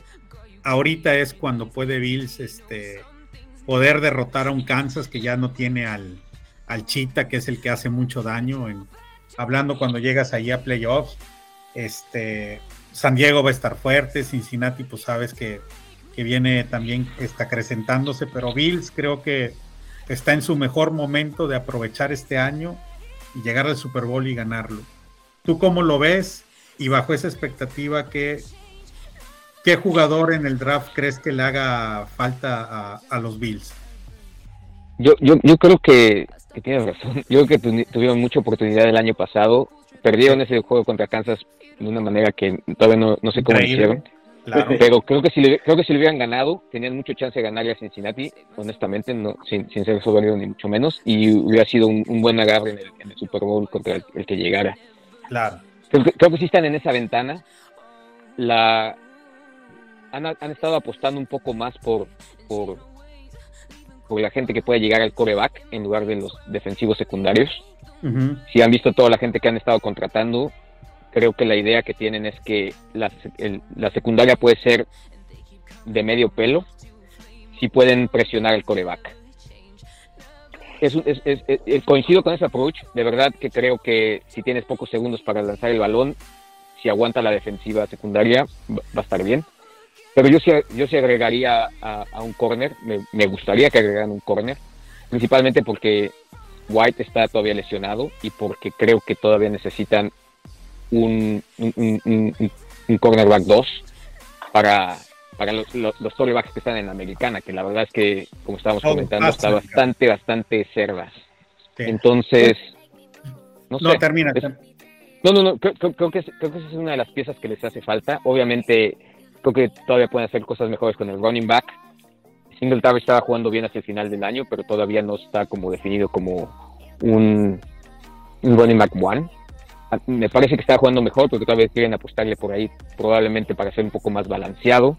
ahorita es cuando puede Bills este, poder derrotar a un Kansas que ya no tiene al, al Chita, que es el que hace mucho daño. En, hablando cuando llegas ahí a playoffs, este, San Diego va a estar fuerte, Cincinnati, pues sabes que que viene también está acrecentándose, pero Bills creo que está en su mejor momento de aprovechar este año y llegar al Super Bowl y ganarlo. ¿Tú cómo lo ves? Y bajo esa expectativa, ¿qué, qué jugador en el draft crees que le haga falta a, los Bills? Yo, yo, yo creo que, tienes razón. Yo creo que tuvieron mucha oportunidad el año pasado. Perdieron ese juego contra Kansas de una manera que todavía no, no sé cómo lo hicieron. Pero creo que si le, creo que si le hubieran ganado, tenían mucha chance de ganarle a Cincinnati, honestamente, no, sin, sin ser soberbio ni mucho menos, y hubiera sido un, buen agarre en el, Super Bowl contra el, que llegara. Claro. Creo, que sí están en esa ventana. La han, han estado apostando un poco más por, por, por la gente que puede llegar al coreback en lugar de los defensivos secundarios. Si han visto toda la gente que han estado contratando, creo que la idea que tienen es que la, secundaria puede ser de medio pelo si pueden presionar el coreback. Es, coincido con ese approach, de verdad que creo que si tienes pocos segundos para lanzar el balón, si aguanta la defensiva secundaria, va a estar bien. Pero yo sí, yo sí agregaría a, un corner, me, me, gustaría que agregaran un corner, principalmente porque White está todavía lesionado y porque creo que todavía necesitan un, un, cornerback 2 para, para los, los, cornerbacks que están en la americana, que la verdad es que, como estábamos oh, comentando, está bastante, bastante cerdas. Entonces, no, sé. No, no, no, creo, que, creo que esa es una de las piezas que les hace falta. Obviamente, creo que todavía pueden hacer cosas mejores con el running back. Singletary estaba jugando bien hasta el final del año, pero todavía no está como definido como un, un running back one. Me parece que está jugando mejor porque todavía quieren apostarle por ahí, probablemente para ser un poco más balanceado.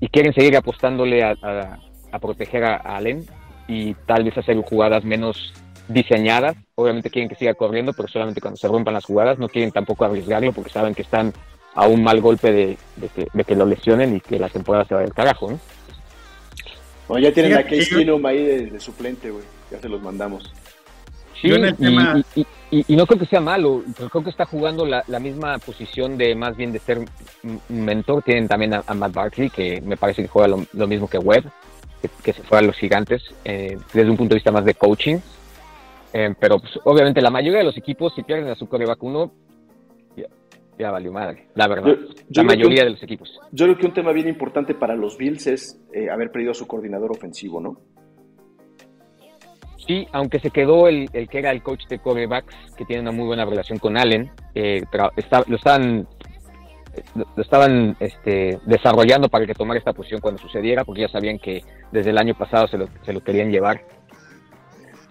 Y quieren seguir apostándole a, a- a proteger a Allen y tal vez hacer jugadas menos diseñadas. Obviamente quieren que siga corriendo, pero solamente cuando se rompan las jugadas. No quieren tampoco arriesgarlo porque saben que están a un mal golpe de, de que, de que lo lesionen y que la temporada se vaya al carajo. ¿no? Bueno, ya tienen a Case ahí de, de suplente, güey. Ya se los mandamos. Sí, Yo en el y, tema- y- y- y no creo que sea malo, pero creo que está jugando la, la misma posición de más bien de ser un mentor. Tienen también a, a Matt Barkley, que me parece que juega lo, lo mismo que Webb, que, que se fue a los gigantes, eh, desde un punto de vista más de coaching. Eh, pero pues, obviamente la mayoría de los equipos, si pierden a su coreback uno, ya, ya valió madre, la verdad. Yo- yo la mayoría un- de los equipos. Yo creo que un tema bien importante para los Bills es eh, haber perdido a su coordinador ofensivo, ¿no? Sí, aunque se quedó el, el que era el coach de corebacks, que tiene una muy buena relación con Allen, eh, está- lo estaban, lo, estaban este, desarrollando para que tomara esta posición cuando sucediera, porque ya sabían que desde el año pasado se lo, se lo querían llevar.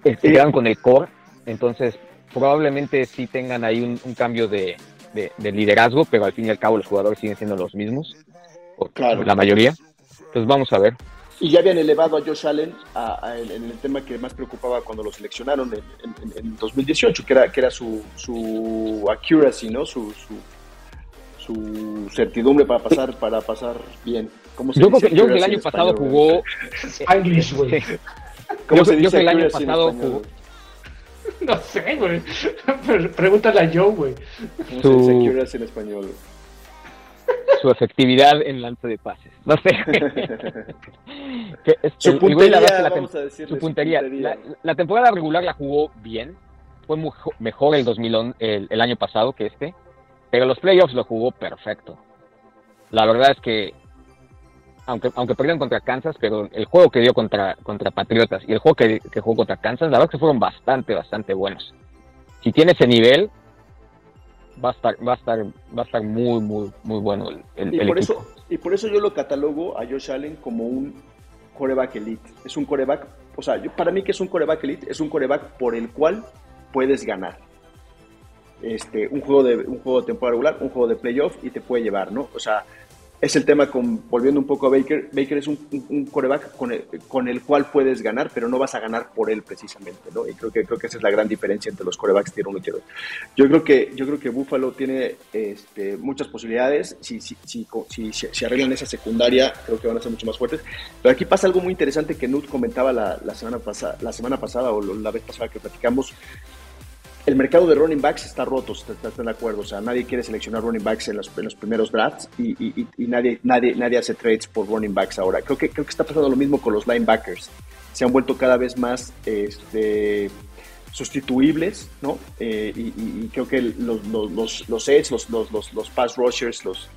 Eh, Se Eh, quedaron con el core, entonces probablemente sí tengan ahí un, un cambio de, de- de liderazgo, pero al fin y al cabo los jugadores siguen siendo los mismos, o Claro. la mayoría. Entonces vamos a ver. Y ya habían elevado a Josh Allen a- a- en, en el tema que más preocupaba cuando lo seleccionaron en, en- en 2018, que era, que era su, su accuracy, ¿no? Su, su, su certidumbre para pasar, para pasar bien. ¿Cómo se Yo creo dice que, yo creo que el año pasado español, jugó... güey? Spanglish, güey. ¿Cómo yo- se yo dice creo que el año pasado jugó-? No sé, güey. Pregúntale a Joe, güey. ¿Cómo Su- se dice accuracy en español? güey? Su efectividad en lance de pases. No sé. Que, este, Su puntería, la vamos a decirle, su su puntería. La, la temporada regular la jugó bien. Fue mejor el 2011, el, el año pasado que este. Pero los playoffs lo jugó perfecto. La verdad es que, aunque, aunque perdieron contra Kansas, pero el juego que dio contra, contra Patriotas y el juego que, que jugó contra Kansas, la verdad es que fueron bastante, bastante buenos. Si tiene ese nivel, va a estar, va a estar, va a estar muy, muy, muy bueno el, el- Y el por, equipo. eso, y por eso yo lo catalogo a Josh Allen como un coreback elite. Es un coreback, o sea, yo- para mí que es un coreback elite, es un coreback por el cual puedes ganar. Este, un juego de un juego de temporada regular, un juego de playoff y te puede llevar, ¿no? O sea, es el tema con, volviendo un poco a Baker, Baker es un, un, coreback con el, con el cual puedes ganar, pero no vas a ganar por él precisamente, ¿no? Y creo que, creo que esa es la gran diferencia entre los corebacks tier 1 y tier 2. Yo creo que, yo creo que Buffalo tiene este, muchas posibilidades. Si, si, si, si, arreglan esa secundaria, creo que van a ser mucho más fuertes. Pero aquí pasa algo muy interesante que Nut comentaba la, la semana, pasada, la semana pasada o la vez pasada que platicamos. El mercado de running backs está roto, ¿estás estás de acuerdo? O sea, nadie quiere seleccionar running backs en los, en los primeros drafts y, nadie, nadie, nadie hace trades por running backs ahora. Creo que, creo que está pasando lo mismo con los linebackers. Se han vuelto cada vez más este, sustituibles, ¿no? Eh, y, creo que los, los, los, los edge, los, pass rushers, los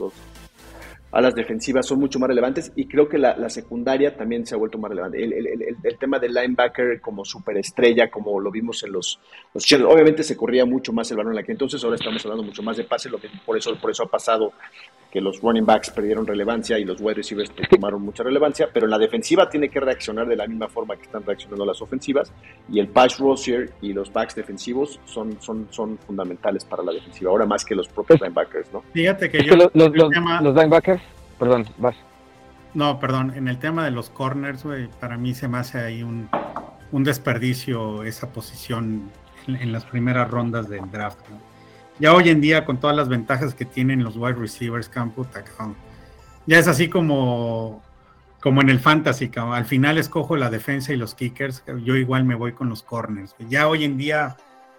alas defensivas son mucho más relevantes y creo que la, la secundaria también se ha vuelto más relevante. El, el- el- el tema del linebacker como superestrella, como lo vimos en los, los obviamente se corría mucho más el balón en aquel entonces, ahora estamos hablando mucho más de pase, lo que, por, eso, por eso ha pasado que los running backs perdieron relevancia y los wide receivers pues, tomaron mucha relevancia, pero la defensiva tiene que reaccionar de la misma forma que están reaccionando las ofensivas y el pass rusher y los backs defensivos son, son, son fundamentales para la defensiva, ahora más que los propios linebackers, ¿no? Fíjate que Es yo. que los, los, el los, tema- los linebackers, perdón, vas. No, perdón, en el tema de los corners, güey, para mí se me hace ahí un, un desperdicio esa posición en, en las primeras rondas del draft. ¿no? Ya hoy en día, con todas las ventajas que tienen los wide receivers, campo, tacón, ya es así como, como en el fantasy, cabrón. al final escojo la defensa y los kickers, yo igual me voy con los corners. Ya hoy en día,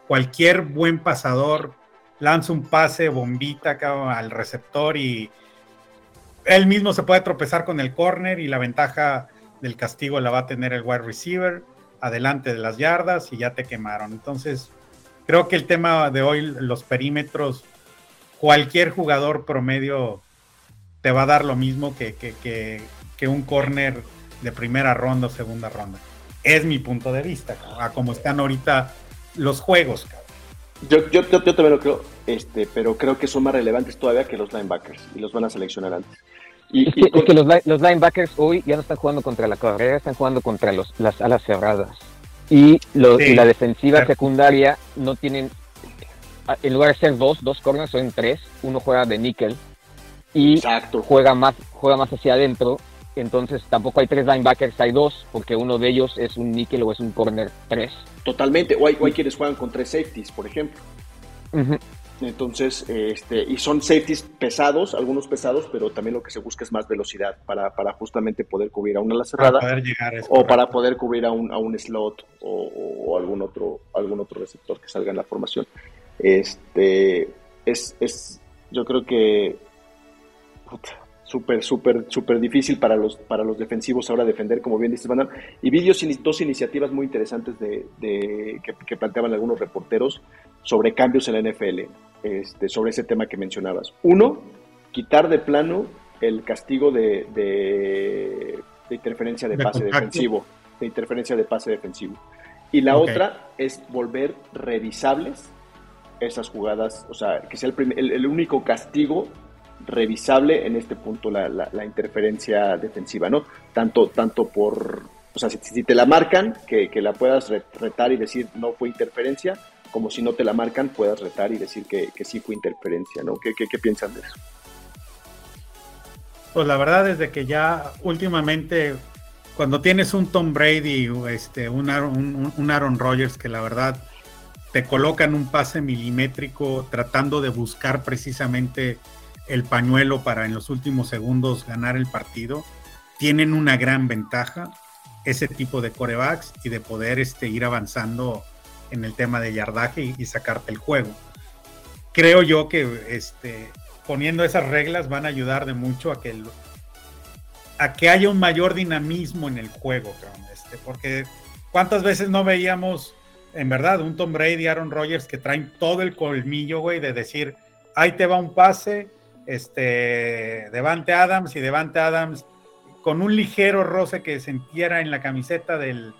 cualquier buen pasador lanza un pase, bombita al receptor y él mismo se puede tropezar con el corner y la ventaja del castigo la va a tener el wide receiver adelante de las yardas y ya te quemaron. Entonces, creo que el tema de hoy, los perímetros, cualquier jugador promedio te va a dar lo mismo que, que, que, que un corner de primera ronda o segunda ronda. Es mi punto de vista, a como están ahorita los juegos. cabrón. Yo, yo, yo, yo también lo creo, este, pero creo que son más relevantes todavía que los linebackers y los van a seleccionar antes. Y, es, que, los, linebackers hoy ya no están jugando contra la carrera, están jugando contra los, las alas cerradas. Y, la defensiva secundaria no tienen, en lugar de ser dos, dos corners son tres, uno juega de níquel y juega más juega más hacia adentro. Entonces tampoco hay tres linebackers, hay dos, porque uno de ellos es un níquel o es un corner tres. Totalmente, o hay, quienes juegan con tres safeties, por ejemplo. Entonces, este, y son safeties pesados, algunos pesados, pero también lo que se busca es más velocidad para, justamente poder cubrir a una la cerrada o para poder cubrir a un, a un slot o, algún otro algún otro receptor que salga en la formación. Este es, es yo creo que súper, súper, súper difícil para los, para los defensivos ahora defender, como bien dice Van Y vi dos, iniciativas muy interesantes de, que, planteaban algunos reporteros sobre cambios en la NFL, este, sobre ese tema que mencionabas. Uno, quitar de plano el castigo de, de, interferencia de, pase defensivo, de interferencia de pase defensivo. Y la otra es volver revisables esas jugadas, o sea, que sea el, el único castigo revisable en este punto la, la, interferencia defensiva, ¿no? Tanto, tanto por, o sea, si, te la marcan, que, la puedas retar y decir no fue interferencia, como si no te la marcan, puedas retar y decir que, sí fue interferencia, ¿no? ¿Qué, qué, piensan de eso? Pues la verdad es que ya últimamente, cuando tienes un Tom Brady, este, un, un, un Aaron Rodgers, que la verdad te colocan un pase milimétrico tratando de buscar precisamente el pañuelo para en los últimos segundos ganar el partido, tienen una gran ventaja ese tipo de corebacks y de poder este, ir avanzando en el tema de yardaje y, sacarte el juego. Creo yo que este, poniendo esas reglas van a ayudar de mucho a que, a que haya un mayor dinamismo en el juego, este, porque cuántas veces no veíamos, en verdad, un Tom Brady, Aaron Rodgers que traen todo el colmillo, güey, de decir, ahí te va un pase, este, Devante Adams y Devante Adams con un ligero roce que sintiera en la camiseta del,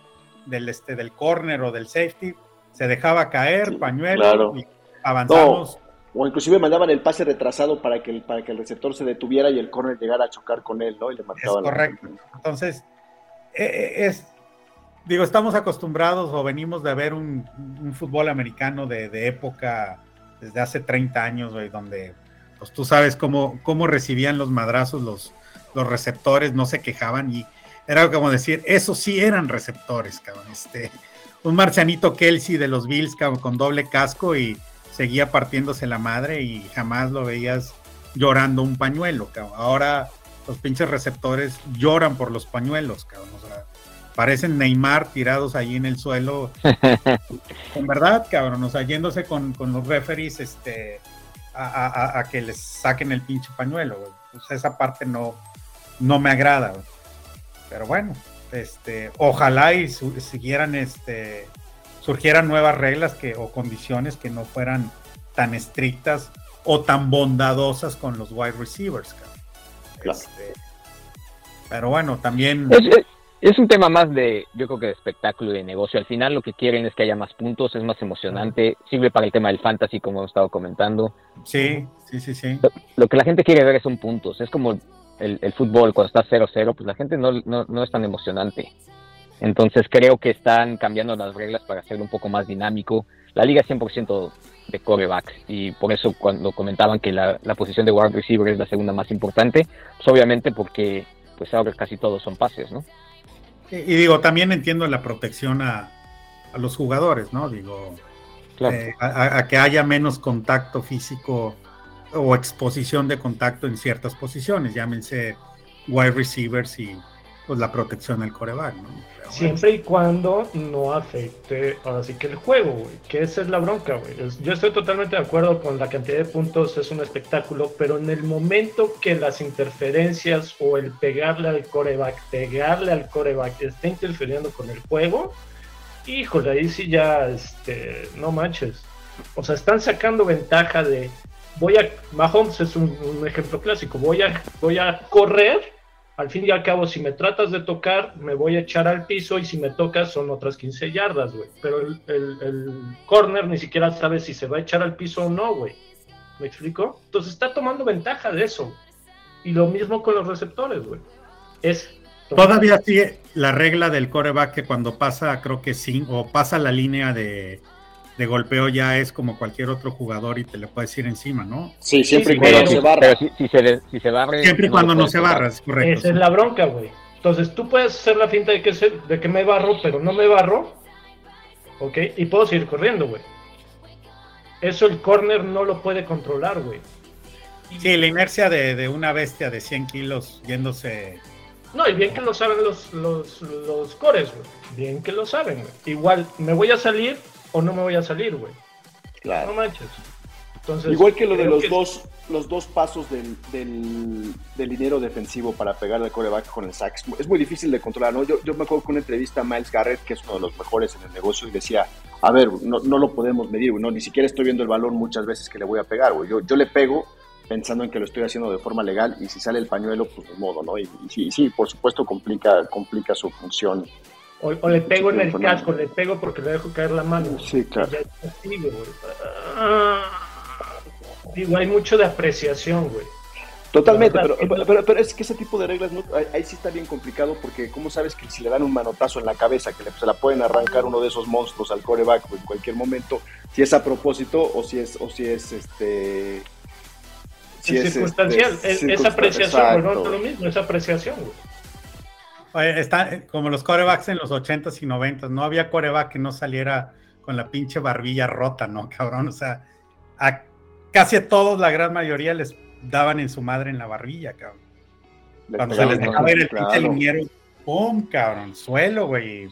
del, este, del corner o del safety, se dejaba caer, pañuelo, y avanzamos. o inclusive mandaban el pase retrasado para que el, para que el receptor se detuviera y el corner llegara a chocar con él, ¿no? Y le es correcto. Entonces, e, e, es, digo, estamos acostumbrados o venimos de ver un, fútbol americano de, de, época desde hace 30 años, donde pues tú sabes cómo, cómo recibían los madrazos los, los receptores, no se quejaban y era como decir, esos sí eran receptores, cabrón. Este, un marcianito Kelsey de los Bills, con doble casco y seguía partiéndose la madre y jamás lo veías llorando un pañuelo, cabrón. Ahora los pinches receptores lloran por los pañuelos, cabrón. O sea, parecen Neymar tirados ahí en el suelo. en verdad, cabrón, o sea, yéndose con, con los referees, este, a, que les saquen el pinche pañuelo, Pues esa parte no, no me agrada, Pero bueno, este, ojalá y siguieran, este, surgieran nuevas reglas que, o condiciones que no fueran tan estrictas o tan bondadosas con los wide receivers, este, pero bueno, también es un tema más de, yo creo que de espectáculo y de negocio. Al final lo que quieren es que haya más puntos, es más emocionante, sirve para el tema del fantasy, como hemos estado comentando. Sí, sí, sí, sí. Lo, que la gente quiere ver son puntos. Es como el, fútbol, cuando está 0-0, pues la gente no, no, es tan emocionante. Entonces creo que están cambiando las reglas para hacerlo un poco más dinámico. La liga es 100% de corebacks y por eso cuando comentaban que la, la posición de wide receiver es la segunda más importante, pues obviamente porque pues ahora casi todos son pases, ¿no? Y, digo, también entiendo la protección a, los jugadores, ¿no? Digo, eh, a, que haya menos contacto físico o exposición de contacto en ciertas posiciones, llámense wide receivers y pues la protección del coreback, ¿no? Siempre y cuando no afecte así que el juego. Que esa es la bronca, güey. Yo estoy totalmente de acuerdo con la cantidad de puntos, es un espectáculo, pero en el momento que las interferencias o el pegarle al coreback, pegarle al coreback esté interfiriendo con el juego, híjole, ahí sí ya, este, no manches. O sea, están sacando ventaja de, voy a, Mahomes es un, ejemplo clásico, voy a, voy a correr al fin y al cabo, si me tratas de tocar, me voy a echar al piso y si me tocas son otras 15 yardas, güey. Pero el, el, corner ni siquiera sabe si se va a echar al piso o no, güey. ¿Me explico? Entonces está tomando ventaja de eso. Y lo mismo con los receptores, güey. Es Todavía sigue la regla del coreback que cuando pasa, creo que sí, o pasa la línea de, de golpeo ya es como cualquier otro jugador y te le puedes ir encima, ¿no? Sí, siempre y Sí, cuando pero- se barra. Pero si, si se, si se barre, Siempre y cuando no se barra, es correcto. Esa es la bronca, güey. Entonces tú puedes hacer la finta de que, se- de que me barro, pero no me barro. ¿Ok? Y puedo seguir corriendo, güey. Eso el corner no lo puede controlar, güey. Sí, la inercia de, de una bestia de 100 kilos yéndose. No, y bien que lo saben los, los, los cores, güey. Bien que lo saben, güey. Igual, ¿me voy a salir o no me voy a salir, güey? No Claro. manches. Entonces, Igual que lo de los que- dos, los dos pasos del, del, del dinero defensivo para pegar al coreback con el sack. Es muy- difícil de controlar, ¿no? Yo, yo me acuerdo que una entrevista a Miles Garrett, que es uno de los mejores en el negocio, y decía, a ver, no, no lo podemos medir, güey, no, ni siquiera estoy viendo el valor muchas veces que le voy a pegar, güey. Yo, yo le pego pensando en que lo estoy haciendo de forma legal y si sale el pañuelo, pues de modo, ¿no? Y, y sí, sí, por supuesto complica, complica su función. O, o le pego en el casco, le pego porque le dejo caer la mano. Sí, claro. Ya es castigo, güey. Ah, digo, hay mucho de apreciación, güey. Totalmente, pero, pero, pero- es que ese tipo de reglas, no, ahí, ahí sí está bien complicado porque ¿cómo sabes que si le dan un manotazo en la cabeza, que le, se la pueden arrancar uno de esos monstruos al coreback en cualquier momento, si es a propósito o si es, o si es este... si es es, circunstancial, este, es, es circunstan- apreciación, güey, no es lo mismo, es apreciación, güey. Oye, Está como los corebacks en los 80s y 90s. No había coreback que no saliera con la pinche barbilla rota, ¿no, cabrón? O sea, a casi a todos, la gran mayoría, les daban en su madre en la barbilla, cabrón. Le Cuando se les dejaba ver el claro. pinche liniero, ¡pum, cabrón! Suelo, güey.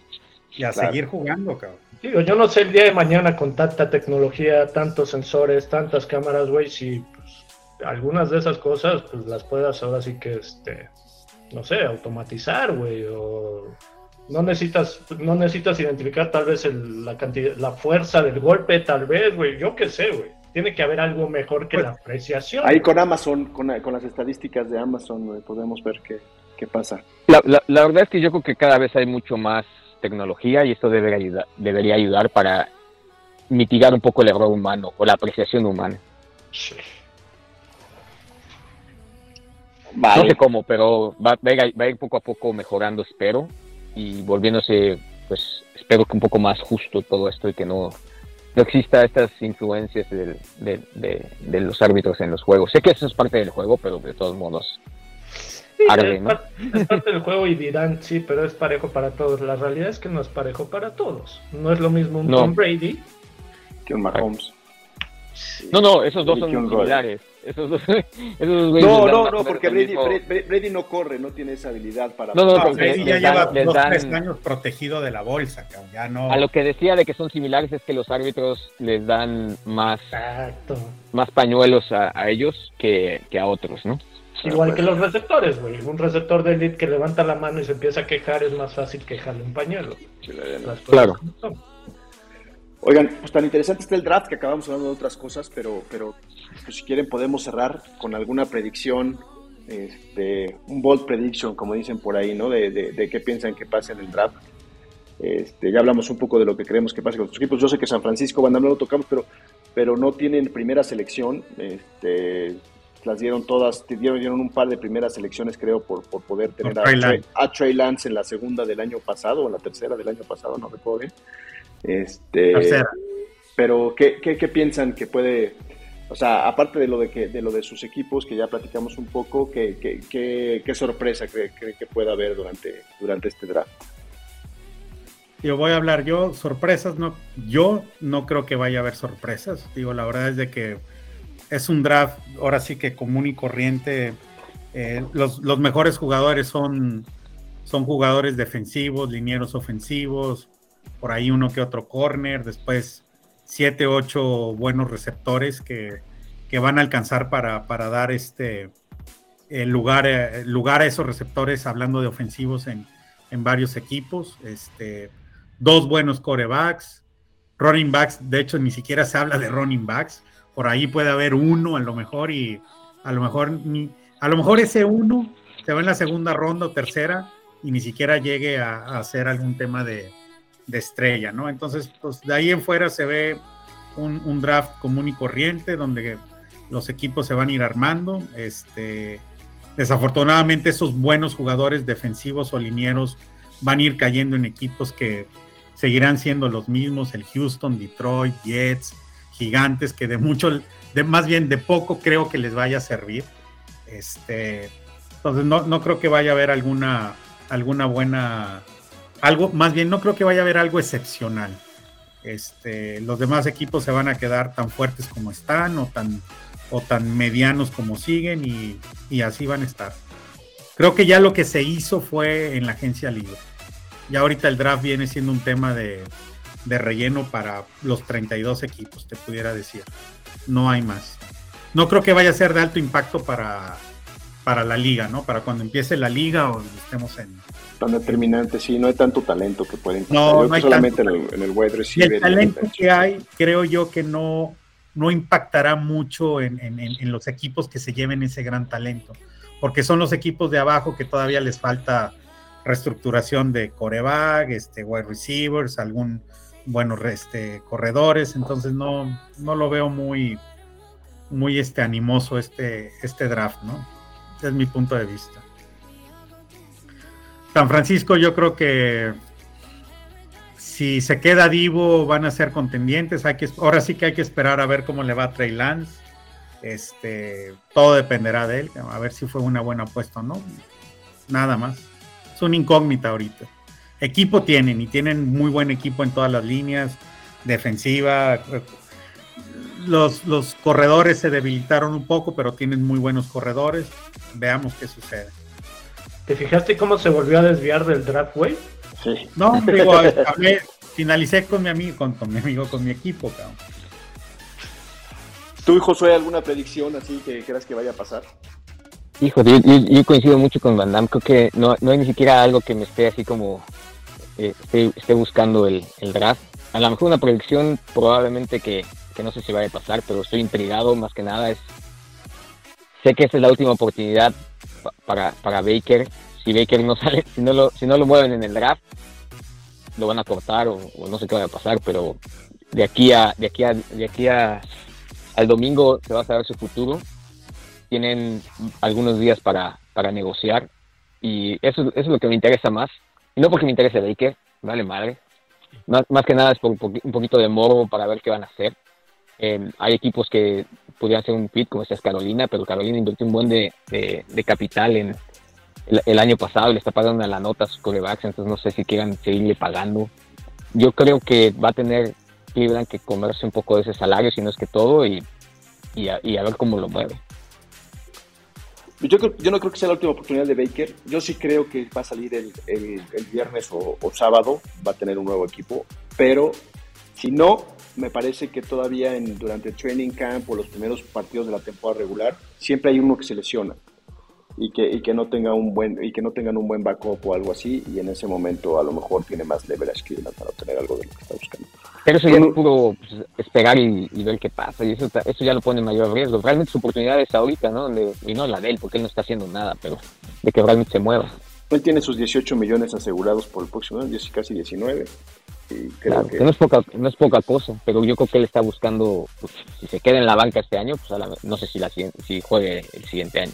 Y a Claro. seguir jugando, cabrón. Digo, yo no sé el día de mañana con tanta tecnología, tantos sensores, tantas cámaras, güey, si pues, algunas de esas cosas pues las puedas ahora sí que, este, no sé, automatizar, güey, o no necesitas, no necesitas identificar tal vez el- la cantidad, la fuerza del golpe, tal vez, güey, yo qué sé, güey. Tiene que haber algo mejor que Pues, la apreciación. Ahí con Amazon, con, con las estadísticas de Amazon, güey, podemos ver qué, qué pasa. La, la- la verdad es que yo creo que cada vez hay mucho más tecnología y esto debería ayudar, debería ayudar para mitigar un poco el error humano o la apreciación humana. Sí. No sé cómo, pero va, va a ir, va a ir poco a poco mejorando, espero, y volviéndose, pues, espero que un poco más justo todo esto y que no, no exista estas influencias del- de, de- de los árbitros en los juegos. Sé que eso es parte del juego, pero de todos modos. Sí, Arde, es, ¿no? par- es parte del juego y dirán, sí, pero es parejo para todos. La realidad es que no es parejo para todos. No es lo mismo un No. Tom Brady. Que un Mahomes. No, no, esos dos son similares. Esos dos, esos dos güeyes No, no, no, porque Brady, mismo- Brady- Brady no corre, no tiene esa habilidad para... No, no, No, porque Brady ya dan- lleva dos, dan- tres años protegido de la bolsa, cabrón. Ya no. A lo que decía de que son similares es que los árbitros les dan más, Exacto. más pañuelos a, a ellos que, que a otros, ¿no? Igual que los receptores, güey. Un receptor de elite que levanta la mano y se empieza a quejar es más fácil quejarle un pañuelo. Las Claro. Oigan, pues tan interesante está el draft que acabamos hablando de otras cosas, pero, pero pues, si quieren podemos cerrar con alguna predicción, este, un bold prediction, como dicen por ahí, ¿no? De, de- de qué piensan que pase en el draft. Este, ya hablamos un poco de lo que creemos que pase con los equipos. Yo sé que San Francisco, Van no lo tocamos, pero, pero no tienen primera selección. Este, las dieron todas, dieron, dieron un par de primeras selecciones, creo, por, por poder tener a Trey Lance. a Trey Lance en la segunda del año pasado, o en la tercera del año pasado, no recuerdo bien. Este, Tercera. pero ¿qué, qué, qué piensan que puede, o sea, aparte de lo de que de lo de sus equipos que ya platicamos un poco, qué, qué, qué, qué sorpresa cree, cree que pueda haber durante, durante este draft? Yo voy a hablar yo, sorpresas, no, yo no creo que vaya a haber sorpresas. Digo, la verdad es de que es un draft, ahora sí que común y corriente. Eh, los, los mejores jugadores son, son jugadores defensivos, linieros ofensivos, por ahí uno que otro corner, después siete, ocho buenos receptores que, que van a alcanzar para, para dar este lugar, eh, lugar a esos receptores, hablando de ofensivos en, en varios equipos. Este, dos buenos corebacks, running backs, de hecho ni siquiera se habla de running backs, por ahí puede haber uno a lo mejor y a lo mejor ni, a lo mejor ese uno se va en la segunda ronda o tercera y ni siquiera llegue a hacer algún tema de, de estrella, ¿no? Entonces, pues de ahí en fuera se ve un, draft común y corriente donde los equipos se van a ir armando, este desafortunadamente esos buenos jugadores defensivos o linieros van a ir cayendo en equipos que seguirán siendo los mismos, el Houston, Detroit, Jets, Gigantes, que de mucho, de más bien de poco creo que les vaya a servir. Este, entonces no, no creo que vaya a haber alguna, alguna buena, algo, más bien no creo que vaya a haber algo excepcional. Este, los demás equipos se van a quedar tan fuertes como están o tan, o tan medianos como siguen y, y así van a estar. Creo que ya lo que se hizo fue en la agencia libre. Ya ahorita el draft viene siendo un tema de, de relleno para los 32 equipos, te pudiera decir. No hay más. No creo que vaya a ser de alto impacto para, para la liga, ¿no? Para cuando empiece la liga o estemos en... Tan determinante, sí, no hay tanto talento que pueden... No, no hay solamente en el, en el wide receiver. Y el talento que hay, creo yo que no, no impactará mucho en, en, en, los equipos que se lleven ese gran talento, porque son los equipos de abajo que todavía les falta reestructuración de coreback, este, wide receivers, algún buenos este, corredores, entonces no, no lo veo muy, muy este, animoso este, este draft, ¿no? Es mi punto de vista. San Francisco yo creo que si se queda Divo van a ser contendientes, hay que, ahora sí que hay que esperar a ver cómo le va a Trey Lance, este, todo dependerá de él, a ver si fue una buena apuesta o no, nada más, es una incógnita ahorita equipo tienen y tienen muy buen equipo en todas las líneas, defensiva. Los, los corredores se debilitaron un poco, pero tienen muy buenos corredores. Veamos qué sucede. ¿Te fijaste cómo se volvió a desviar del draft, güey? Sí. No, digo, hablé, finalicé con mi amigo, con, con, mi amigo, con mi equipo, cabrón. ¿Tú, Josué, alguna predicción así que creas que vaya a pasar? Hijo, yo, yo, yo, coincido mucho con Van Damme. Creo que no, no hay ni siquiera algo que me esté así como eh, esté, esté, buscando el, el, draft. A lo mejor una predicción probablemente que, que, no sé si vaya a pasar, pero estoy intrigado más que nada. es Sé que esta es la última oportunidad para, para Baker. Si Baker no sale, si no, lo, si no lo mueven en el draft, lo van a cortar o, no sé qué va a pasar, pero de aquí a, de aquí a, de aquí a, al domingo se va a saber su futuro. Tienen algunos días para, para negociar y eso, eso es lo que me interesa más y no porque me interese Baker, vale madre. Más, más que nada es un poquito de morbo para ver qué van a hacer. Eh, hay equipos que podrían ser un fit, como esta es Carolina, pero Carolina invirtió un buen de, capital en el, año pasado y le está pagando a la nota a sus corebacks, entonces no sé si quieran seguirle pagando. Yo creo que va a tener Cleveland que comerse un poco de ese salario, si no es que todo, y, y, a, ver cómo lo mueve. Yo, no creo que sea la última oportunidad de Baker. Yo sí creo que va a salir el viernes o, o, sábado, va a tener un nuevo equipo. Pero si no, me parece que todavía en, durante el training camp o los primeros partidos de la temporada regular, siempre hay uno que se lesiona y que, y que no tenga un buen y que no tengan un buen backup o algo así. Y en ese momento a lo mejor tiene más leverage que para obtener algo de lo que está buscando. Pero eso ya es puro pues, esperar y, y, ver qué pasa, y eso, eso ya lo pone en mayor riesgo. Realmente su oportunidad es ahorita, ¿no? Donde, y no la de él, porque él no está haciendo nada, pero de que realmente se mueva. Él tiene sus 18 millones asegurados por el próximo año, casi 19. Y creo claro, que... que no, es poca, no es poca cosa, pero yo creo que él está buscando, pues, si se queda en la banca este año, pues la, no sé si, la, si juegue el siguiente año.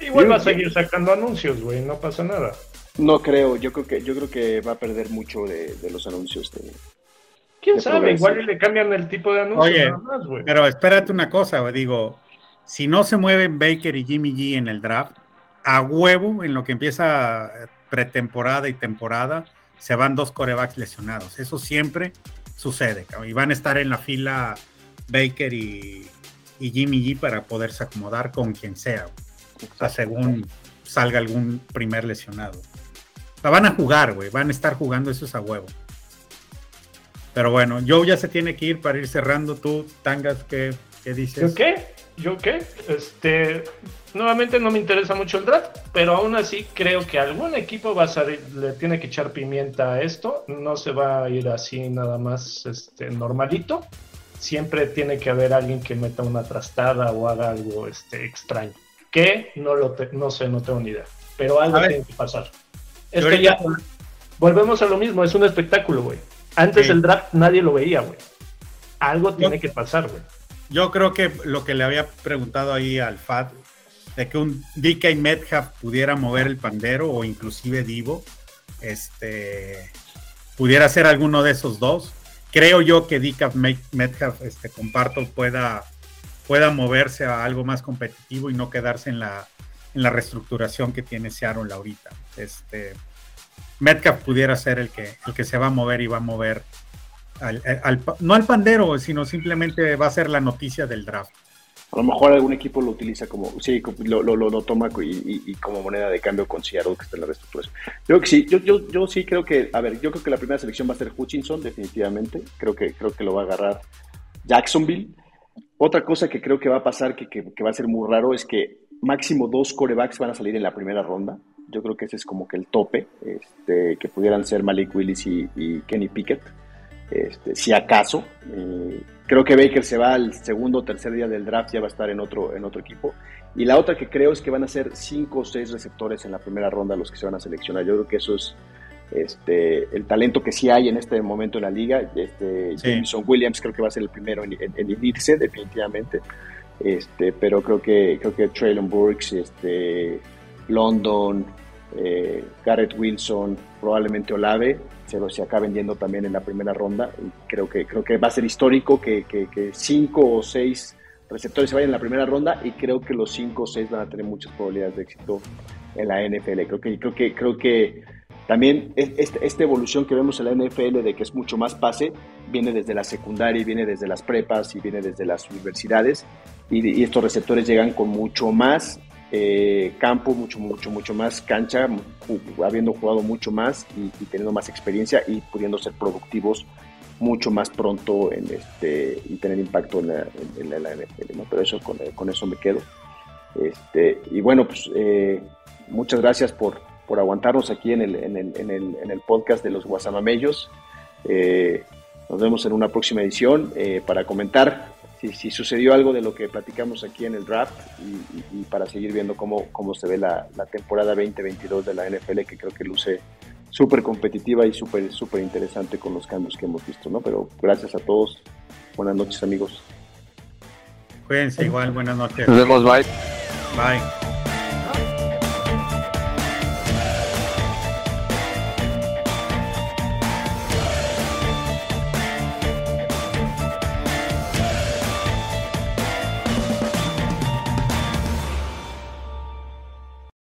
Igual va a seguir sacando anuncios, güey, no pasa nada. No creo, yo creo que yo creo que va a perder mucho de, de los anuncios de, ¿Quién sabe? Igual le cambian el tipo de anuncio. Oye, más, pero espérate una cosa, digo, si no se mueven Baker y Jimmy G en el draft, a huevo, en lo que empieza pretemporada y temporada, se van dos corebacks lesionados. Eso siempre sucede, y van a estar en la fila Baker y, y Jimmy G para poderse acomodar con quien sea, o sea, según salga algún primer lesionado. O sea, van a jugar, güey, van a estar jugando eso es a huevo. Pero bueno, Joe ya se tiene que ir para ir cerrando. Tú, Tangas, ¿qué, qué dices? ¿Yo qué? ¿Yo qué? Este, nuevamente no me interesa mucho el draft, pero aún así creo que algún equipo va a salir, le tiene que echar pimienta a esto. No se va a ir así nada más este, normalito. Siempre tiene que haber alguien que meta una trastada o haga algo este, extraño. Que no lo te, no sé, no tengo ni idea. Pero algo tiene que pasar. Es que ya volvemos a lo mismo, es un espectáculo, güey. Antes sí. el draft nadie lo veía, güey. Algo tiene que pasar, güey. Yo creo que lo que le había preguntado ahí al FAD, de que un DK Metcalf pudiera mover el pandero o inclusive Divo, este, pudiera ser alguno de esos dos. Creo yo que DK Metcalf, este, comparto, pueda, pueda moverse a algo más competitivo y no quedarse en la, en la reestructuración que tiene Seattle ahorita. Este, Metcalf pudiera ser el que, el que se va a mover y va a mover no al pandero, sino simplemente va a ser la noticia del draft. A lo mejor algún equipo lo utiliza como, sí, lo, lo, lo, toma y, como moneda de cambio con Seattle, que está en la reestructuración. Yo que sí, yo, yo, yo sí creo que, a ver, yo creo que la primera selección va a ser Hutchinson, definitivamente. Creo que, creo que lo va a agarrar Jacksonville. Otra cosa que creo que va a pasar, que, que, va a ser muy raro, es que máximo dos corebacks van a salir en la primera ronda. Yo creo que ese es como que el tope, este, que pudieran ser Malik Willis y, y Kenny Pickett, este, si acaso. Eh, Creo que Baker se va al segundo o tercer día del draft, ya va a estar en otro, en otro equipo. Y la otra que creo es que van a ser cinco o seis receptores en la primera ronda los que se van a seleccionar. Yo creo que eso es este, el talento que sí hay en este momento en la liga. Este, Jameson Williams creo que va a ser el primero en, en, irse, definitivamente. Este, pero creo que, creo que Traylon Burks, este, London, eh, Garrett Wilson, probablemente Olave, se, se acaben yendo también en la primera ronda. Creo que, creo que va a ser histórico que, que, cinco o seis receptores se vayan en la primera ronda y creo que los cinco o seis van a tener muchas probabilidades de éxito en la NFL. Creo que, creo que, creo que también este, esta evolución que vemos en la NFL de que es mucho más pase, viene desde la secundaria, viene desde las prepas y viene desde las universidades. Y estos receptores llegan con mucho más eh, campo, mucho, mucho, mucho más cancha, habiendo jugado mucho más y, teniendo más experiencia y pudiendo ser productivos mucho más pronto en este, y tener impacto en la, en, eso, con, eso me quedo. Este, y bueno, pues eh, muchas gracias por, por aguantarnos aquí en el, en el, en el, en el podcast de los Guasamamellos. Eh, nos vemos en una próxima edición para comentar si, sucedió algo de lo que platicamos aquí en el draft y, para seguir viendo cómo, cómo se ve la, temporada 2022 de la NFL, que creo que luce súper competitiva y súper súper interesante con los cambios que hemos visto, ¿no? Pero gracias a todos. Buenas noches, amigos. Cuídense igual, buenas noches. Nos vemos, bye. Bye.